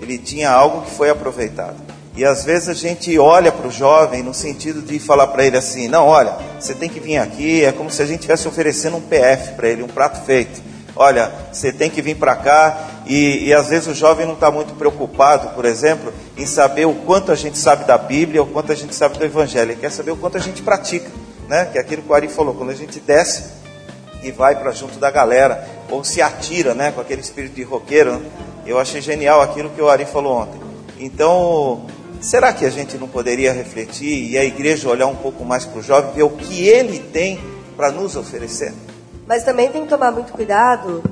Ele tinha algo que foi aproveitado. E às vezes a gente olha para o jovem no sentido de falar para ele assim: não, olha, você tem que vir aqui. É como se a gente estivesse oferecendo um PF para ele, um prato feito. Olha, você tem que vir para cá. E, e às vezes o jovem não está muito preocupado, por exemplo, em saber o quanto a gente sabe da Bíblia, o quanto a gente sabe do Evangelho. Ele quer saber o quanto a gente pratica, né? Que é aquilo que o Ari falou: quando a gente desce e vai para junto da galera, ou se atira, né, com aquele espírito de roqueiro. né? Eu achei genial aquilo que o Ari falou ontem. Então, será que a gente não poderia refletir e a igreja olhar um pouco mais para o jovem, ver o que ele tem para nos oferecer? Mas também tem que tomar muito cuidado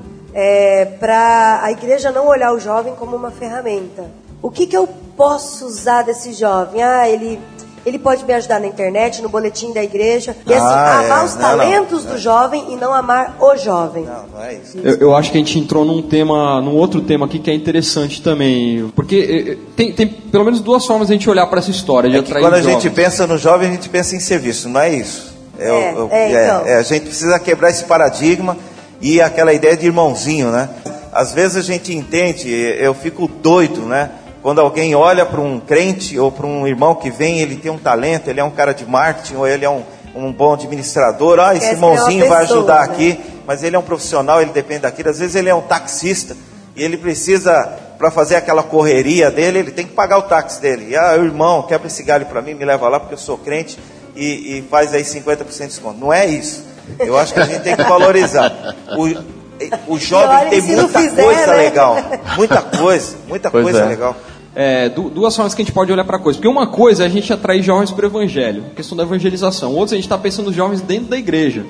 para a igreja não olhar o jovem como uma ferramenta. O que, que eu posso usar desse jovem? Ah, ele, ele pode me ajudar na internet, no boletim da igreja. E assim, Ah, amar é. os Não, talentos não. do jovem e não amar o jovem. Não, não é isso. Eu, eu acho que a gente entrou num tema, num outro tema aqui que é interessante também, porque eh, eh, tem, tem pelo menos duas formas de a gente olhar para essa história de É atrair quando a gente pensa no jovem, a gente pensa em serviço, não é isso? É, o- o- é, então. é, a gente precisa quebrar esse paradigma e aquela ideia de irmãozinho, né? Às vezes a gente entende, eu fico doido, né? Quando alguém olha para um crente ou para um irmão que vem, ele tem um talento, ele é um cara de marketing ou ele é um, um bom administrador, ah, esse irmãozinho vai pessoa, ajudar né? aqui, mas ele é um profissional, ele depende daquilo. Às vezes ele é um taxista e ele precisa, para fazer aquela correria dele, ele tem que pagar o táxi dele. E, ah, irmão, quebra esse galho para mim, me leva lá porque eu sou crente e, e faz aí 50% de desconto. Não é isso. Eu acho que a gente tem que valorizar. O, o jovem tem muita fizer, coisa né? legal. Muita coisa, muita Pois coisa é. legal. É, du- duas formas que a gente pode olhar para a coisa. Porque uma coisa é a gente atrair jovens para o evangelho, a questão da evangelização. Outra, a gente está pensando nos jovens dentro da igreja,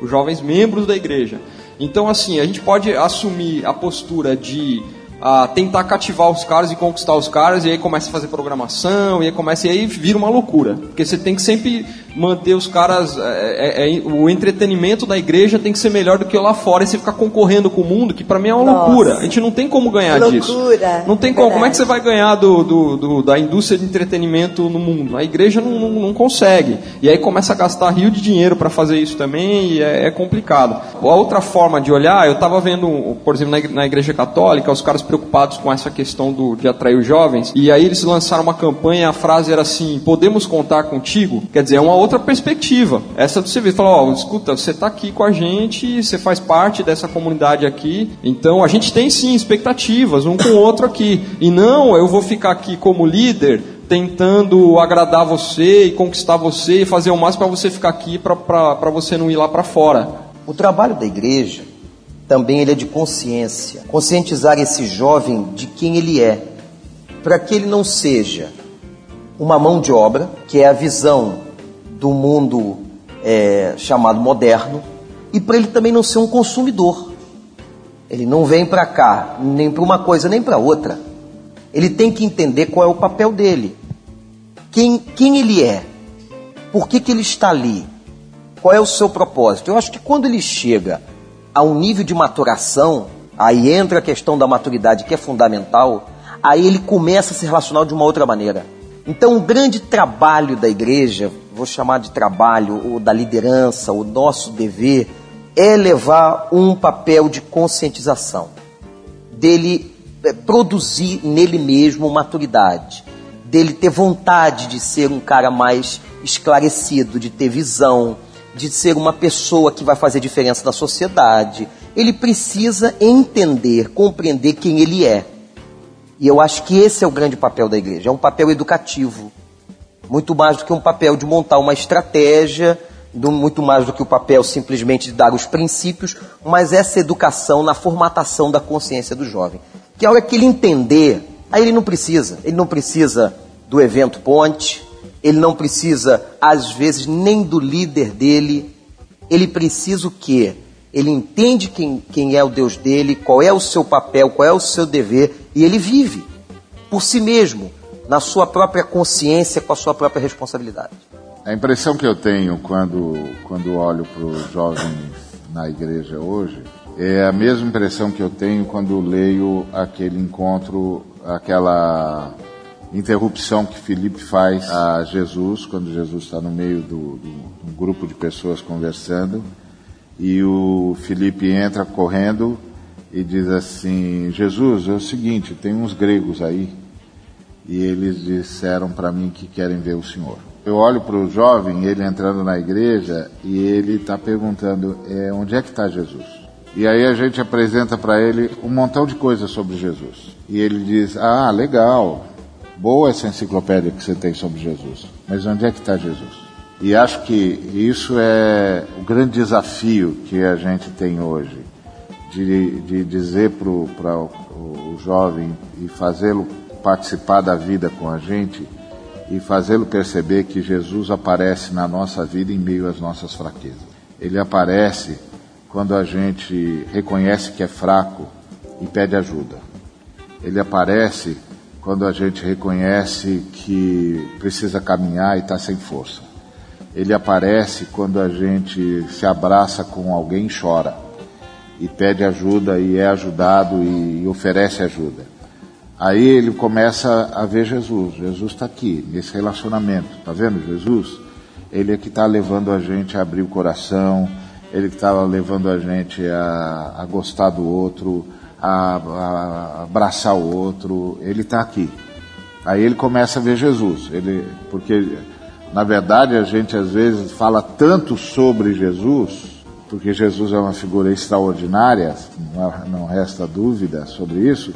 os jovens membros da igreja. Então, assim, a gente pode assumir a postura de ah, tentar cativar os caras e conquistar os caras, e aí começa a fazer programação, e aí começa e aí vira uma loucura. Porque você tem que sempre manter os caras. é, é, é, o entretenimento da igreja tem que ser melhor do que lá fora, e você ficar concorrendo com o mundo, que para mim é uma Nossa. loucura. A gente não tem como ganhar disso. Loucura. Não tem como. Como é que Verdade. você vai ganhar do, do- do- da indústria de entretenimento no mundo? A igreja não, não, não consegue. E aí começa a gastar rio de dinheiro para fazer isso também e é, é complicado. A outra forma de olhar, eu estava vendo, por exemplo, na igreja católica, os caras preocupados com essa questão do, de atrair os jovens, e aí eles lançaram uma campanha, a frase era assim, podemos contar contigo? Quer dizer, é uma outra perspectiva. Essa você vê, fala, ó, escuta, você está aqui com a gente, você faz parte dessa comunidade aqui, então a gente tem sim expectativas um com o outro aqui. E não, eu vou ficar aqui como líder tentando agradar você e conquistar você e fazer o máximo para você ficar aqui para você não ir lá para fora. O trabalho da igreja também ele é de consciência, conscientizar esse jovem de quem ele é, para que ele não seja uma mão de obra, que é a visão do mundo é, chamado moderno, e para ele também não ser um consumidor. Ele não vem para cá nem para uma coisa nem para outra. Ele tem que entender qual é o papel dele, quem, quem ele é, por que, que ele está ali, Qual é o seu propósito? Eu acho que quando ele chega a um nível de maturação, aí entra a questão da maturidade que é fundamental, aí ele começa a se relacionar de uma outra maneira. Então, o grande trabalho da igreja, vou chamar de trabalho, ou da liderança, o nosso dever, é levar um papel de conscientização, dele é, produzir nele mesmo maturidade, dele ter vontade de ser um cara mais esclarecido, de ter visão, de ser uma pessoa que vai fazer diferença na sociedade. Ele precisa entender, compreender quem ele é. E eu acho que esse é o grande papel da igreja, é um papel educativo. Muito mais do que um papel de montar uma estratégia, do, muito mais do que o papel simplesmente de dar os princípios, mas essa educação na formatação da consciência do jovem. Que a hora que ele entender, aí ele não precisa, ele não precisa do evento ponte, ele não precisa, às vezes, nem do líder dele, ele precisa o quê? Ele entende quem, quem é o Deus dele, qual é o seu papel, qual é o seu dever, e ele vive por si mesmo, na sua própria consciência, com a sua própria responsabilidade. A impressão que eu tenho quando, quando olho para os jovens na igreja hoje é a mesma impressão que eu tenho quando leio aquele encontro, aquela interrupção que Felipe faz a Jesus, quando Jesus está no meio do, do um grupo de pessoas conversando, e o Felipe entra correndo e diz assim: Jesus, é o seguinte, tem uns gregos aí e eles disseram para mim que querem ver o Senhor. Eu olho para o jovem, ele entrando na igreja e ele está perguntando: é, onde é que está Jesus? E aí a gente apresenta para ele um montão de coisas sobre Jesus. E ele diz: Ah, legal, boa essa enciclopédia que você tem sobre Jesus, mas onde é que está Jesus? E acho que isso é o grande desafio que a gente tem hoje, de, de dizer para o, jovem e fazê-lo participar da vida com a gente e fazê-lo perceber que Jesus aparece na nossa vida em meio às nossas fraquezas. Ele aparece quando a gente reconhece que é fraco e pede ajuda. Ele aparece quando a gente reconhece que precisa caminhar e está sem força. Ele aparece quando a gente se abraça com alguém e chora e pede ajuda e é ajudado e, oferece ajuda. Aí ele começa a ver Jesus. Jesus está aqui, nesse relacionamento. Está vendo Jesus? Ele é que está levando a gente a abrir o coração, ele que está levando a gente a, a gostar do outro, a, a abraçar o outro, ele está aqui. Aí ele começa a ver Jesus, ele, porque na verdade a gente às vezes fala tanto sobre Jesus, porque Jesus é uma figura extraordinária, não, não resta dúvida sobre isso,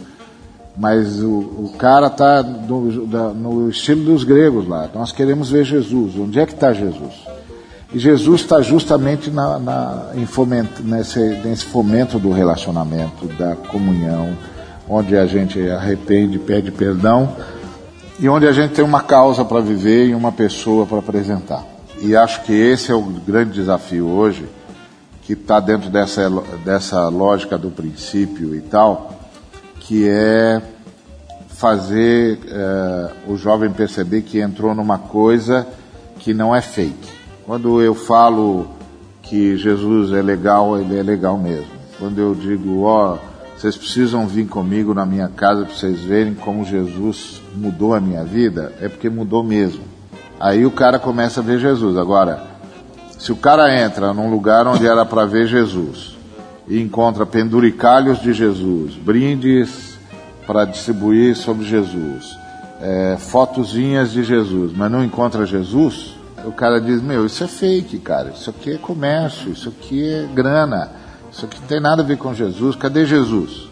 mas o, o cara está no, no, estilo dos gregos lá. Nós queremos ver Jesus. Onde é que está Jesus? E Jesus está justamente na, na, fomento, nesse, nesse fomento do relacionamento, da comunhão, onde a gente arrepende, pede perdão e onde a gente tem uma causa para viver e uma pessoa para apresentar. E acho que esse é o grande desafio hoje, que está dentro dessa, dessa lógica do princípio e tal, que é fazer é, o jovem perceber que entrou numa coisa que não é fake. Quando eu falo que Jesus é legal, ele é legal mesmo. Quando eu digo, ó, oh, vocês precisam vir comigo na minha casa para vocês verem como Jesus mudou a minha vida, é porque mudou mesmo. Aí o cara começa a ver Jesus. Agora, se o cara entra num lugar onde era para ver Jesus e encontra penduricalhos de Jesus, brindes para distribuir sobre Jesus, é, fotozinhas de Jesus, mas não encontra Jesus, o cara diz: Meu, isso é fake, cara. Isso aqui é comércio, isso aqui é grana, isso aqui não tem nada a ver com Jesus. Cadê Jesus?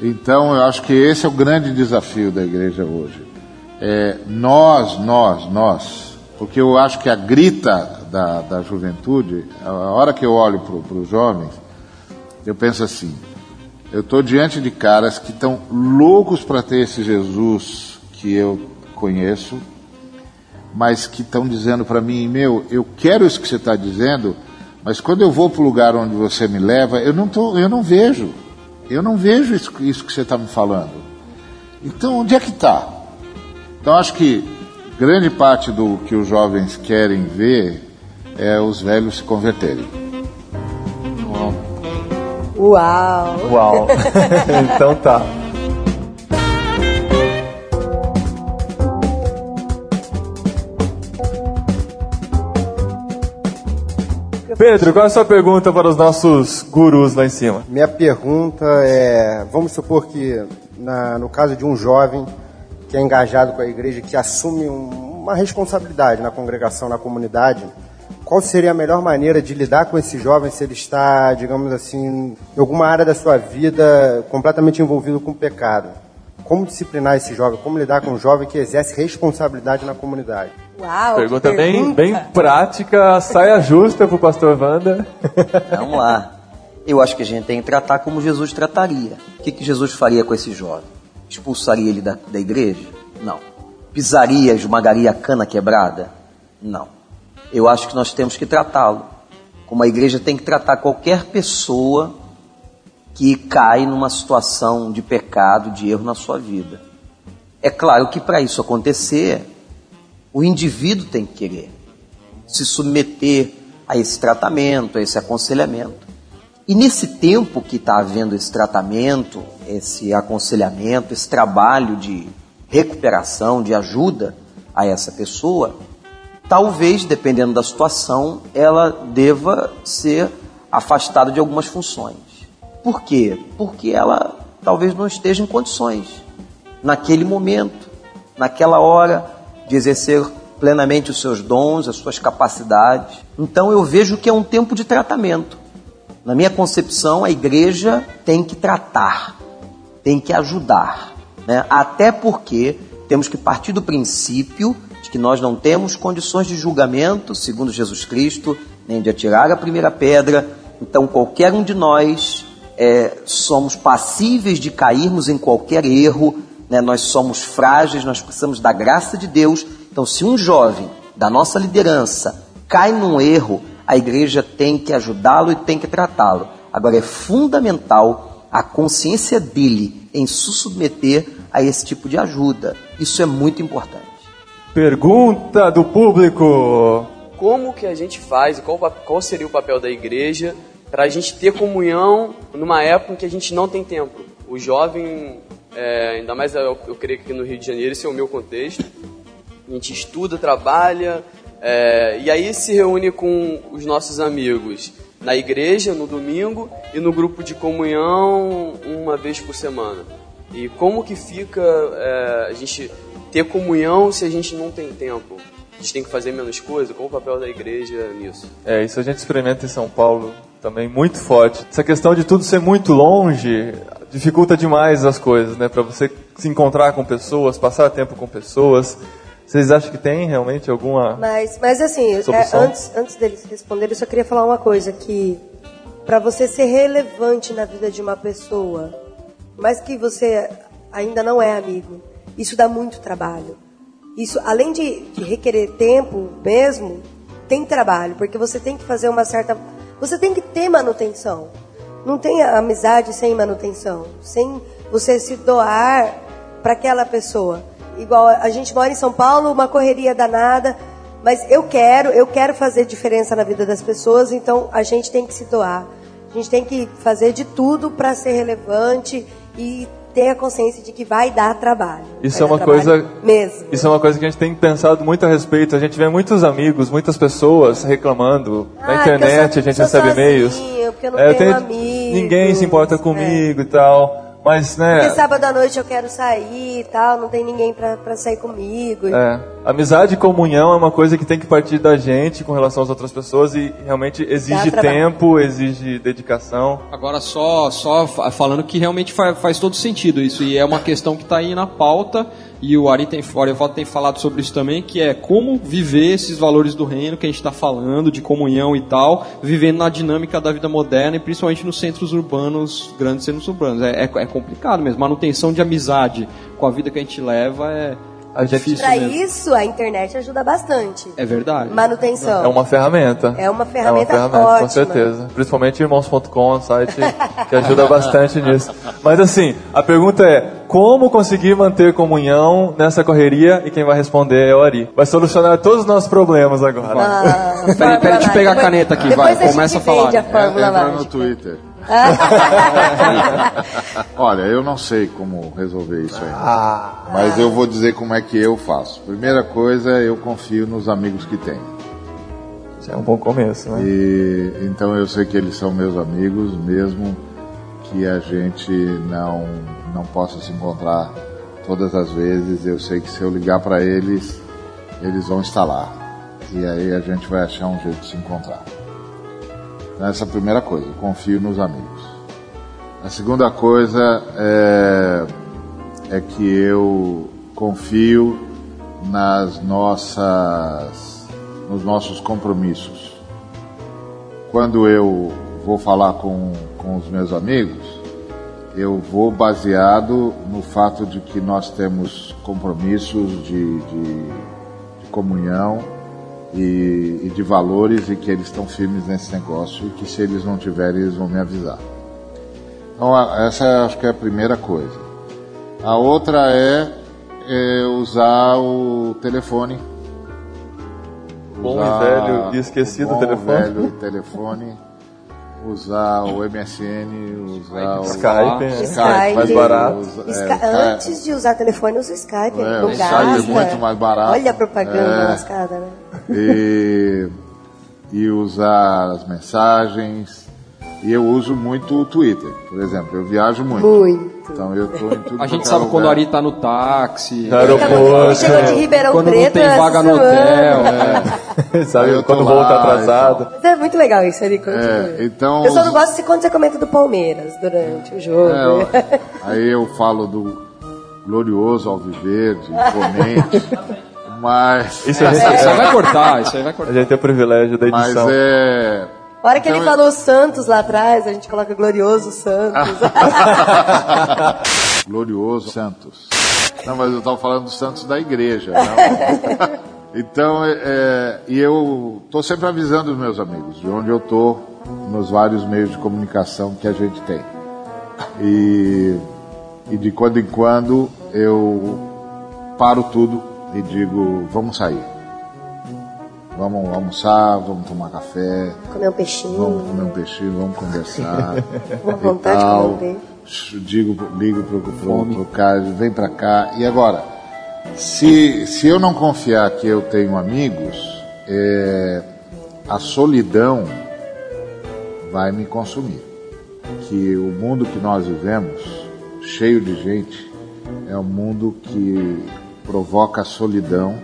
Então, eu acho que esse é o grande desafio da igreja hoje. É, nós, nós, nós, porque eu acho que a grita da, da juventude, a hora que eu olho para os jovens, eu penso assim: eu estou diante de caras que estão loucos para ter esse Jesus que eu conheço, mas que estão dizendo para mim, meu, eu quero isso que você está dizendo, mas quando eu vou para o lugar onde você me leva, eu não, tô, eu não vejo. Eu não vejo isso, isso que você está me falando. Então, onde é que está? Então, acho que grande parte do que os jovens querem ver é os velhos se converterem. Uau! Uau! então tá. Pedro, qual é a sua pergunta para os nossos gurus lá em cima? Minha pergunta é: vamos supor que, na, no caso de um jovem que é engajado com a igreja, que assume um, uma responsabilidade na congregação, na comunidade, qual seria a melhor maneira de lidar com esse jovem se ele está, digamos assim, em alguma área da sua vida completamente envolvido com o pecado? Como disciplinar esse jovem? Como lidar com um jovem que exerce responsabilidade na comunidade? Uau! Pergunta, que Bem, bem prática, saia justa pro pastor Wanda. Vamos lá. Eu acho que a gente tem que tratar como Jesus trataria. O que, que Jesus faria com esse jovem? Expulsaria ele da, da igreja? Não. Pisaria, esmagaria a cana quebrada? Não. Eu acho que nós temos que tratá-lo. Como a igreja tem que tratar qualquer pessoa que cai numa situação de pecado, de erro na sua vida. É claro que para isso acontecer, o indivíduo tem que querer se submeter a esse tratamento, a esse aconselhamento. E nesse tempo que está havendo esse tratamento, esse aconselhamento, esse trabalho de recuperação, de ajuda a essa pessoa, talvez, dependendo da situação, ela deva ser afastada de algumas funções. Por quê? Porque ela talvez não esteja em condições, naquele momento, naquela hora, de exercer plenamente os seus dons, as suas capacidades. Então eu vejo que é um tempo de tratamento. Na minha concepção, a igreja tem que tratar, tem que ajudar, né? até porque temos que partir do princípio de que nós não temos condições de julgamento, segundo Jesus Cristo, nem de atirar a primeira pedra. Então, qualquer um de nós é, somos passíveis de cairmos em qualquer erro, né? nós somos frágeis, nós precisamos da graça de Deus. Então, se um jovem da nossa liderança cai num erro, a igreja tem que ajudá-lo e tem que tratá-lo. Agora, é fundamental a consciência dele em se submeter a esse tipo de ajuda. Isso é muito importante. Pergunta do público. Como que a gente faz, qual, qual seria o papel da igreja para a gente ter comunhão numa época em que a gente não tem tempo? O jovem, é, ainda mais eu, eu creio que aqui no Rio de Janeiro, esse é o meu contexto, a gente estuda, trabalha, é, e aí se reúne com os nossos amigos na igreja no domingo e no grupo de comunhão uma vez por semana. E como que fica é, a gente ter comunhão se a gente não tem tempo? A gente tem que fazer menos coisa? Qual o papel da igreja nisso? É, isso a gente experimenta em São Paulo também muito forte. Essa questão de tudo ser muito longe dificulta demais as coisas, né? Para você se encontrar com pessoas, passar tempo com pessoas. Vocês acham que tem realmente alguma Mas, mas assim, é, antes, antes deles responderem, eu só queria falar uma coisa, que para você ser relevante na vida de uma pessoa, mas que você ainda não é amigo, isso dá muito trabalho. Isso, além de, de requerer tempo mesmo, tem trabalho, porque você tem que fazer uma certa... Você tem que ter manutenção. Não tem amizade sem manutenção, sem você se doar para aquela pessoa igual a gente mora em São Paulo, uma correria danada, mas eu quero, eu quero fazer diferença na vida das pessoas, então a gente tem que se doar. A gente tem que fazer de tudo para ser relevante e ter a consciência de que vai dar trabalho. Isso é uma coisa mesmo. Isso é uma coisa que a gente tem pensado muito a respeito. A gente vê muitos amigos, muitas pessoas reclamando ah, na internet, sou, a gente recebe e-mails. Porque eu não é, tenho, eu tenho amigos, ninguém se importa comigo é. e tal. Mas, né? Porque sábado à noite eu quero sair e tal, não tem ninguém pra, pra sair comigo. É. Amizade e comunhão é uma coisa que tem que partir da gente com relação às outras pessoas e realmente exige tempo, exige dedicação. Agora, só, só falando que realmente faz, faz todo sentido isso, e é uma questão que está aí na pauta e o Ari tem, o Arivaldo tem falado sobre isso também, que é como viver esses valores do reino que a gente está falando, de comunhão e tal, vivendo na dinâmica da vida moderna e principalmente nos centros urbanos, grandes centros urbanos. É, é, é complicado mesmo. Manutenção de amizade com a vida que a gente leva é, a gente Para isso, a internet ajuda bastante. É verdade. Manutenção. É uma ferramenta. É uma ferramenta, é uma ferramenta ótima. Com certeza. Principalmente irmãos.com, um site que ajuda bastante nisso. Mas assim, a pergunta é, como conseguir manter comunhão nessa correria e quem vai responder é o Ari. Vai solucionar todos os nossos problemas agora. Ah, Peraí, peraí, deixa eu pegar a caneta aqui, vai, Depois a começa gente a falar. a fórmula Entra no. Twitter. Olha, eu não sei como resolver isso aí. Mas eu vou dizer como é que eu faço. Primeira coisa, eu confio nos amigos que tenho. Já é um bom começo, né? E então eu sei que eles são meus amigos, mesmo que a gente não não possa se encontrar todas as vezes. Eu sei que se eu ligar para eles, eles vão estar lá. E aí a gente vai achar um jeito de se encontrar. Essa é a primeira coisa, confio nos amigos. A segunda coisa é, é que eu confio nas nossas, nos nossos compromissos. Quando eu vou falar com, com os meus amigos, eu vou baseado no fato de que nós temos compromissos de, de, de comunhão e, e de valores e que eles estão firmes nesse negócio e que se eles não tiverem, eles vão me avisar. Então, essa acho que é a primeira coisa. A outra é, é usar o telefone. Bom e velho e esquecido o bom telefone. velho telefone. Usar o MSN, usar o Skype, né? Skype, mais barato. usa- é, Skype. Antes de usar telefone, usa o Skype. É, não o Skype é muito mais barato. Olha a propaganda É. lascada, né? e, e usar as mensagens. E eu uso muito o Twitter, por exemplo. Eu viajo muito. Muito. Então eu tô em tudo A gente é sabe quando o lugar. Ari tá no táxi. No aeroporto. Chegou de Ribeirão Quando não Preto tem essa vaga no hotel. É. Sabe, eu quando o voo tá atrasado. Mas é muito legal isso, Ari. É, então. Eu só não gosto de quando você comenta do Palmeiras durante o jogo. É, eu- aí eu falo do glorioso Alviverde, imponente. mas. Isso a gente, Isso aí vai cortar, isso aí vai a cortar. gente tem o privilégio da Mas edição. é. A hora que Então ele falou Santos lá atrás, a gente coloca glorioso Santos. Glorioso Santos. Não, mas eu estava falando do Santos da igreja. não. Então, é, é, e eu estou sempre avisando os meus amigos de onde eu estou nos vários meios de comunicação que a gente tem. E, e de quando em quando eu paro tudo e digo: vamos sair. Vamos almoçar, vamos tomar café, Comer um peixinho. vamos comer um peixinho, vamos conversar. Uma e vontade de comer. Digo, ligo pro, pro, pro cara, vem pra cá. E agora, se, se eu não confiar que eu tenho amigos, é, a solidão vai me consumir. Que o mundo que nós vivemos, cheio de gente, é um mundo que provoca solidão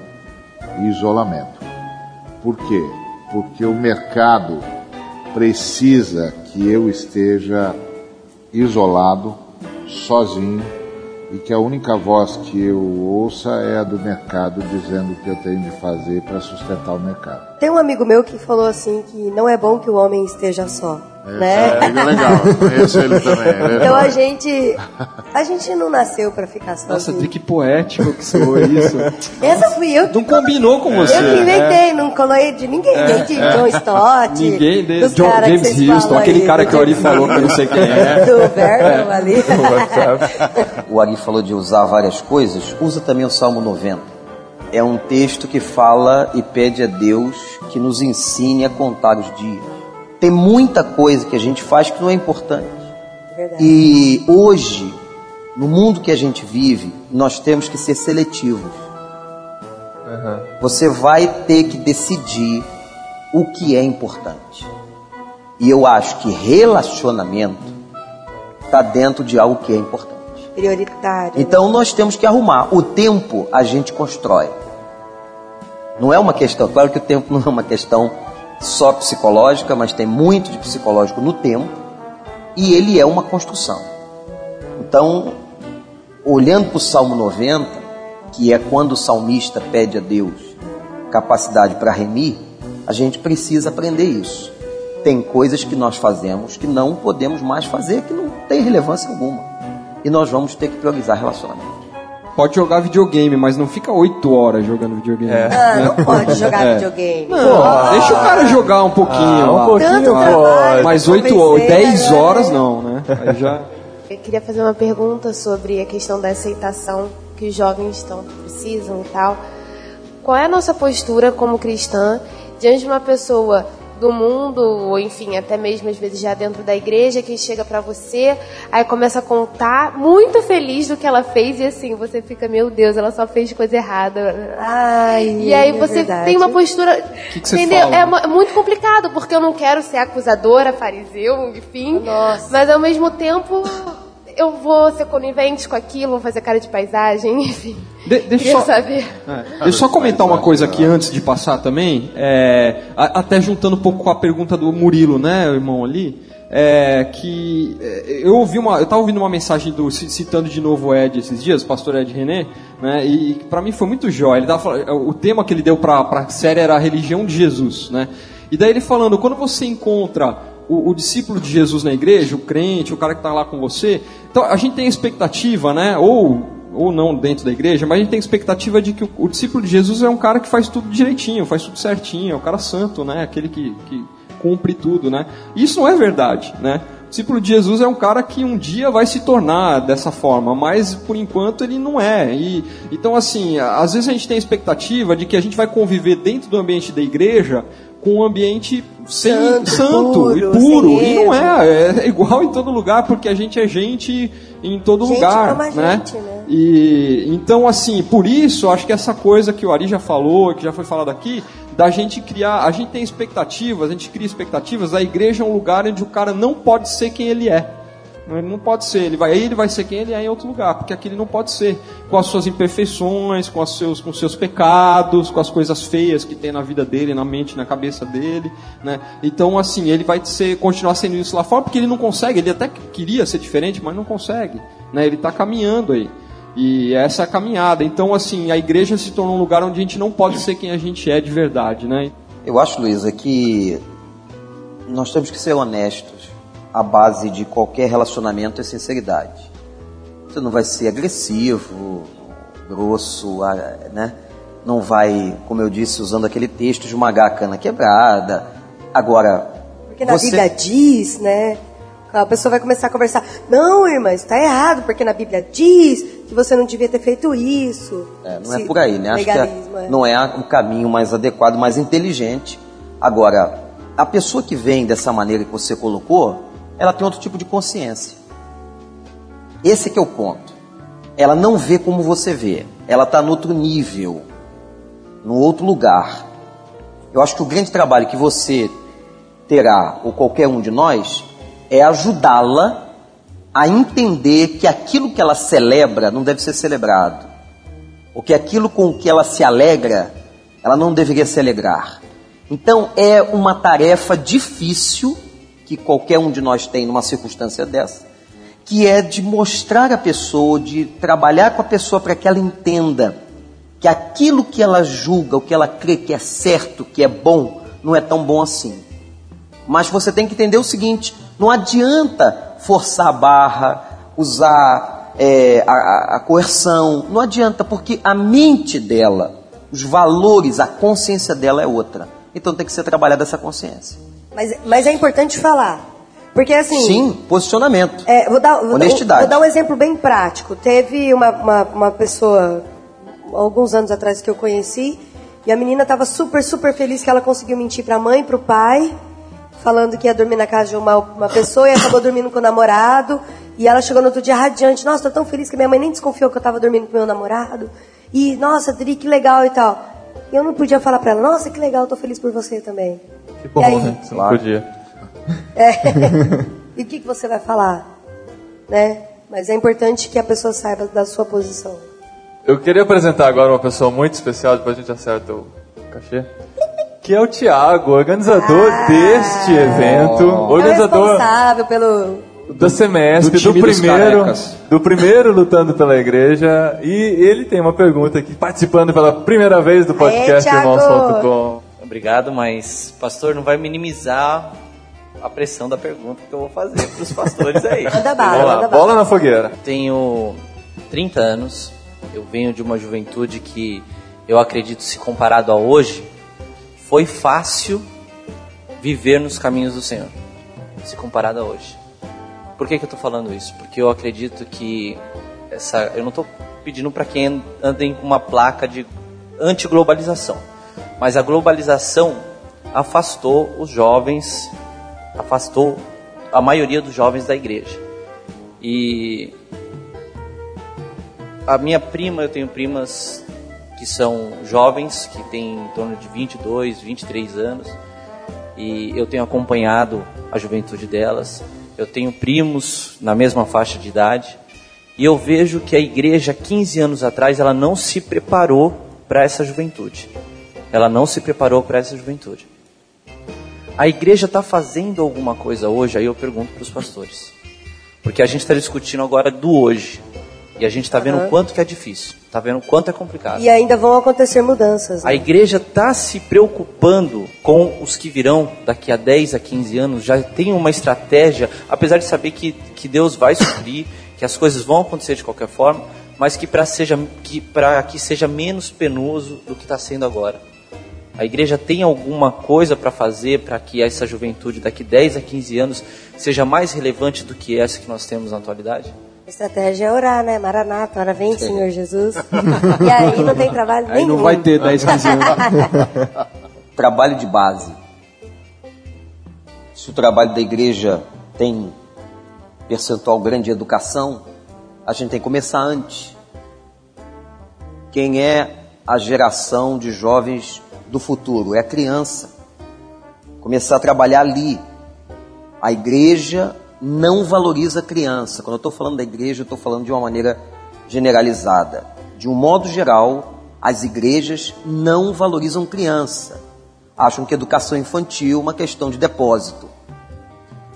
e isolamento. Por quê? Porque o mercado precisa que eu esteja isolado, sozinho, e que a única voz que eu ouça é a do mercado dizendo o que eu tenho de fazer para sustentar o mercado. Tem um amigo meu que falou assim que não é bom que o homem esteja só. Né? É, é legal, conheço ele também. é Então a gente. A gente não nasceu pra ficar Nossa, sozinho. que poético que soou isso. Essa fui eu que Não combinou com você. Eu que inventei, não colei de ninguém, nem de John Stott. Ninguém, de, dos John, James vocês Houston, aquele aí, cara que o Ari falou que eu não sei quem é. Do Vernon ali. O Ari falou de usar várias coisas, usa também o Salmo 90. É um texto que fala e pede a Deus que nos ensine a contar os dias. Tem muita coisa que a gente faz que não é importante. Verdade. E hoje, no mundo que a gente vive, nós temos que ser seletivos. Você vai ter que decidir o que é importante. E eu acho que relacionamento está dentro de algo que é importante. Prioritário. Então nós temos que arrumar. O tempo a gente constrói. Não é uma questão, claro que o tempo não é uma questão só psicológica, mas tem muito de psicológico no tempo. E ele é uma construção. Então, olhando para o Salmo 90, que é quando o salmista pede a Deus capacidade para remir, a gente precisa aprender isso. Tem coisas que nós fazemos que não podemos mais fazer, que não tem relevância alguma. E nós vamos ter que priorizar relacionamento. Pode jogar videogame, mas não fica 8 horas jogando videogame. Ah, não pode jogar É. videogame. Não, deixa o cara jogar um pouquinho. Ah, um pouquinho Tanto trabalho. Mas eu 8 pensei, horas, 10 agora- horas não, né? Aí já. eu queria fazer uma pergunta sobre a questão da aceitação que os jovens estão, precisam e tal. Qual é a nossa postura como cristã diante de uma pessoa do mundo, ou enfim, até mesmo às vezes já dentro da igreja, que chega para você, aí começa a contar, muito feliz do que ela fez, e assim, você fica, meu Deus, ela só fez coisa errada. Ai, e aí é você verdade. tem uma postura. Que que você entendeu? fala? É mu- muito complicado, porque eu não quero ser acusadora, fariseu, enfim. Mas ao mesmo tempo. Eu vou ser conivente com aquilo, vou fazer cara de paisagem, enfim. De- deixa Queria só- saber. É, Deixa eu só comentar uma coisa aqui antes de passar também, é, a- até juntando um pouco com a pergunta do Murilo, né, o irmão ali, é, que é, eu ouvi uma, eu estava ouvindo uma mensagem do ci- citando de novo o Ed esses dias, o pastor Ed René, né, e para mim foi muito jóia. Ele tava, o tema que ele deu para a série era a religião de Jesus, né? E daí ele falando, quando você encontra o, o discípulo de Jesus na igreja, o crente, o cara que está lá com você, então a gente tem a expectativa, né, ou ou não dentro da igreja, mas a gente tem expectativa de que o, o discípulo de Jesus é um cara que faz tudo direitinho, faz tudo certinho, é um cara santo, né? Aquele que, que cumpre tudo, né? Isso não é verdade, né? O discípulo de Jesus é um cara que um dia vai se tornar dessa forma, mas por enquanto ele não é. E, então, assim, às vezes a gente tem a expectativa de que a gente vai conviver dentro do ambiente da igreja com um ambiente sem, Santo, santo, puro, e puro. E não erro. é, é igual em todo lugar, porque a gente é gente em todo Gente lugar. né? gente, né? E então assim, por isso, acho que essa coisa que o Ari já falou, que já foi falado aqui, da gente criar, a gente tem expectativas, a gente cria expectativas, a igreja é um lugar onde o cara não pode ser quem ele é. Ele não pode ser, ele vai, aí ele vai ser quem ele é em outro lugar, porque aqui ele não pode ser, com as suas imperfeições, com os seus, com seus pecados, com as coisas feias que tem na vida dele, na mente, na cabeça dele, né? Então, assim, ele vai ser, continuar sendo isso lá fora, porque ele não consegue, ele até queria ser diferente, mas não consegue, né? Ele está caminhando aí. E essa é a caminhada. Então, assim, a igreja se tornou um lugar onde a gente não pode ser quem a gente é de verdade, né? Eu acho, Luísa, que nós temos que ser honestos. A base de qualquer relacionamento é sinceridade. Você não vai ser agressivo, grosso, né? Não vai, como eu disse, usando aquele texto, esmagar a cana quebrada. Agora, Porque na você- Bíblia diz, né? A pessoa vai começar a conversar. Não, irmã, está errado, porque na Bíblia diz que você não devia ter feito isso. É, não é por aí, né? Acho que é- é. não é um caminho mais adequado, mais inteligente. Agora, a pessoa que vem dessa maneira que você colocou, ela tem outro tipo de consciência. Esse que é o ponto. Ela não vê como você vê. Ela está no outro nível, no outro lugar. Eu acho que o grande trabalho que você terá, ou qualquer um de nós, é ajudá-la a entender que aquilo que ela celebra não deve ser celebrado. Ou que aquilo com que ela se alegra, ela não deveria se alegrar. Então é uma tarefa difícil que qualquer um de nós tem numa circunstância dessa, que é de mostrar a pessoa, de trabalhar com a pessoa para que ela entenda que aquilo que ela julga, o que ela crê que é certo, que é bom, não é tão bom assim. Mas você tem que entender o seguinte: não adianta forçar a barra, usar é, a, a- coerção, não adianta, porque a mente dela, os valores, a consciência dela é outra. Então tem que ser trabalhada essa consciência. Mas, mas é importante falar. Porque assim. Sim, posicionamento. É, vou, dar, vou, dar- Honestidade. vou dar um exemplo bem prático. Teve uma, uma, uma pessoa, alguns anos atrás, que eu conheci, e a menina estava super, super feliz que ela conseguiu mentir para a mãe, para o pai, falando que ia dormir na casa de uma, uma pessoa e acabou dormindo com o namorado. E ela chegou no outro dia radiante: Nossa, tô tão feliz que minha mãe nem desconfiou que eu estava dormindo com meu namorado. E, nossa, Dri, que legal e tal. E eu não podia falar para ela: Nossa, que legal, tô feliz por você também. Que bom, E aí? né? Você não podia. É. e o que, que você vai falar? Né? Mas é importante que a pessoa saiba da sua posição. Eu queria apresentar agora uma pessoa muito especial, depois a gente acerta o cachê. Que é o Thiago, organizador Ah. deste evento. É o Organizador responsável pelo. do semestre, Do do, dos primeiro, do primeiro lutando pela igreja. E ele tem uma pergunta aqui, participando pela primeira vez do podcast! Irmãos.com. Obrigado, mas pastor não vai minimizar a pressão da pergunta que eu vou fazer para os pastores aí. Manda bala, bola na fogueira. Tenho 30 anos, eu venho de uma juventude que eu acredito, se comparado a hoje, foi fácil viver nos caminhos do Senhor, se comparado a hoje. Por que, que eu estou falando isso? Porque eu acredito que essa, eu não estou pedindo para quem andem com uma placa de antiglobalização, mas a globalização afastou os jovens, afastou a maioria dos jovens da igreja. E a minha prima, eu tenho primas que são jovens, que têm em torno de 22, 23 anos, e eu tenho acompanhado a juventude delas. Eu tenho primos na mesma faixa de idade, e eu vejo que a igreja, 15 anos atrás, ela não se preparou para essa juventude. Ela não se preparou para essa juventude. A igreja está fazendo alguma coisa hoje? Aí eu pergunto para os pastores. Porque a gente está discutindo agora do hoje. E a gente está vendo o Aham. quanto que é difícil. Está vendo o quanto é complicado. E ainda vão acontecer mudanças. A Né? igreja está se preocupando com os que virão daqui a 10 a 15 anos, já tem uma estratégia, apesar de saber que, que Deus vai suprir, que as coisas vão acontecer de qualquer forma, mas que para que, pra que seja menos penoso do que está sendo agora. A igreja tem alguma coisa para fazer para que essa juventude daqui 10 a 15 anos seja mais relevante do que essa que nós temos na atualidade? A estratégia é orar, né? Maranata, ora vem, Senhor Jesus. e aí não tem trabalho Aí nenhum. não vai ter 10, 15 anos. trabalho de base. Se o trabalho da igreja tem percentual grande de educação, a gente tem que começar antes. Quem é a geração de jovens do futuro? É a criança. Começar a trabalhar ali. A igreja não valoriza a criança. Quando eu estou falando da igreja, eu estou falando de uma maneira generalizada. De um modo geral, as igrejas não valorizam criança. Acham que educação infantil é uma questão de depósito.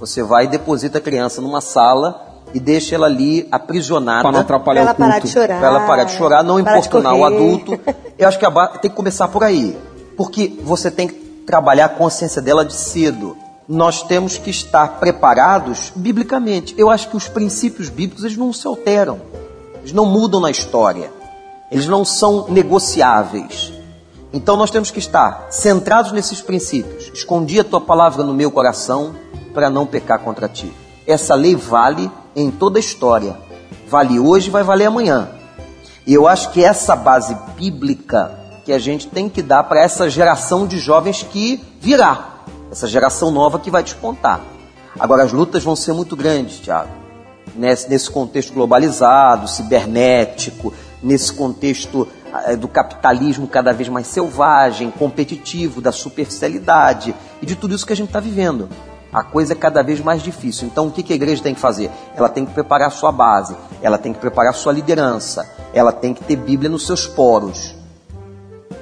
Você vai e deposita a criança numa sala e deixa ela ali aprisionada. Pra não atrapalhar Pra ela parar de chorar. Para ela parar de chorar, não importunar o adulto. Eu acho que a ba- tem que começar por aí. Porque você tem que trabalhar a consciência dela de cedo. Nós temos que estar preparados biblicamente. Eu acho que os princípios bíblicos eles não se alteram. Eles não mudam na história. Eles não são negociáveis. Então nós temos que estar centrados nesses princípios. Escondi a tua palavra no meu coração para não pecar contra ti. Essa lei vale em toda a história. Vale hoje, vai valer amanhã. E eu acho que essa base bíblica que a gente tem que dar para essa geração de jovens que virá, essa geração nova que vai despontar. Agora, as lutas vão ser muito grandes, Tiago, nesse, nesse contexto globalizado, cibernético, nesse contexto eh, do capitalismo cada vez mais selvagem, competitivo, da superficialidade e de tudo isso que a gente está vivendo. A coisa é cada vez mais difícil. Então, o que a igreja tem que fazer? Ela tem que preparar a sua base, ela tem que preparar a sua liderança, ela tem que ter Bíblia nos seus poros,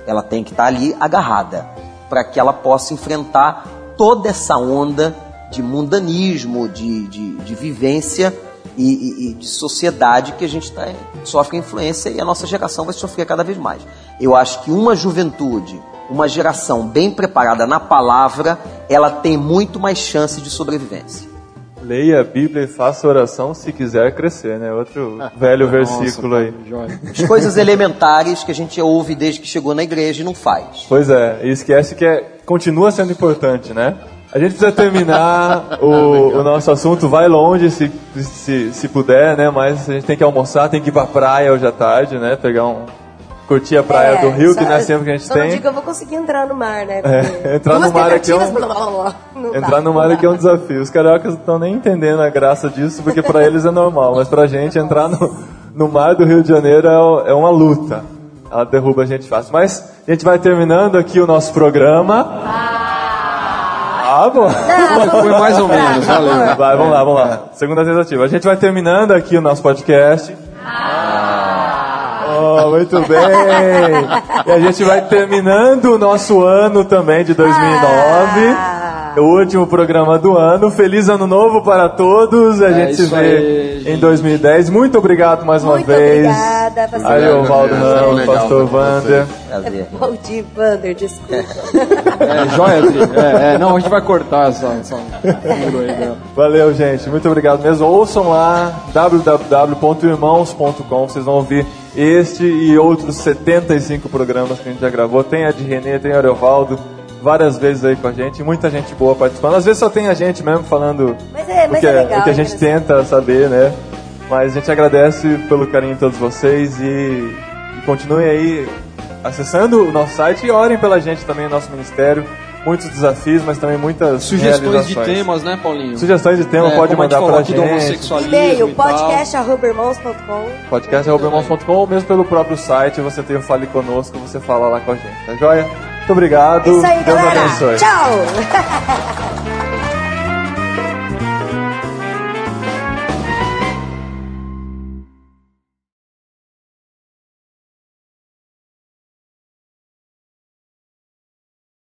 ela tem que estar ali agarrada para que ela possa enfrentar toda essa onda de mundanismo, de, de, de vivência e, e- e de sociedade que a gente tá, sofre influência e a nossa geração vai sofrer cada vez mais. Eu acho que uma juventude, uma geração bem preparada na palavra, ela tem muito mais chance de sobrevivência. Leia a Bíblia e faça oração se quiser crescer, né? Outro velho versículo aí. As coisas elementares que a gente ouve desde que chegou na igreja e não faz. Pois é, e esquece que é, continua sendo importante, né? A gente precisa terminar o, o nosso assunto, vai longe se, se, se puder, né? Mas a gente tem que almoçar, tem que ir pra praia hoje à tarde, né? Pegar um. Curtir a praia É, do Rio, só- que não é sempre que a gente só não tem. digo que eu vou conseguir entrar no mar, né? É, entrar no mar aqui é um- blá, blá, blá, não dá, Entrar no mar não aqui é um desafio. Os cariocas não estão nem entendendo a graça disso, porque pra eles é normal. Mas pra gente, entrar no, no mar do Rio de Janeiro é, é uma luta. Ela derruba a gente fácil. Mas a gente vai terminando aqui o nosso programa. Ah, bom. Foi mais ou menos, valeu. Vai, vamos lá, vamos lá. Segunda tentativa. A gente vai terminando aqui o nosso podcast. Oh, muito bem! E a gente vai terminando o nosso ano também de 2009. O último programa do ano. Feliz ano novo para todos. A É gente se vê aí, em 2010. Muito obrigado mais uma Muito vez. obrigada, pastor. Aí, o Valdo Ramos, pastor tá Wander. Prazer. Valdir Vander, desculpa. É, joia. É, é, não, a gente vai cortar essa, aí dela. Valeu, gente. Muito obrigado mesmo. Ouçam lá www.irmãos.com. Vocês vão ouvir este e outros 75 programas que a gente já gravou. Tem a de Renê, tem a Ariovaldo, várias vezes aí com a gente, muita gente boa participando. Às vezes só tem a gente mesmo falando Mas é, o, mas que, é legal. o que a gente tenta saber, né? Mas a gente agradece pelo carinho de todos vocês e, e continuem aí acessando o nosso site e orem pela gente também, nosso ministério. Muitos desafios, mas também muitas Sugestões de temas, né, Paulinho? Sugestões de tema É, pode a mandar aqui do gente. E-mail, podcast.irmãos.com. podcast.irmãos.com ou mesmo pelo próprio site, você tem o Fale Conosco, você fala lá com a gente, tá joia? Muito obrigado. Isso aí, Deus galera. abençoe. Tchau.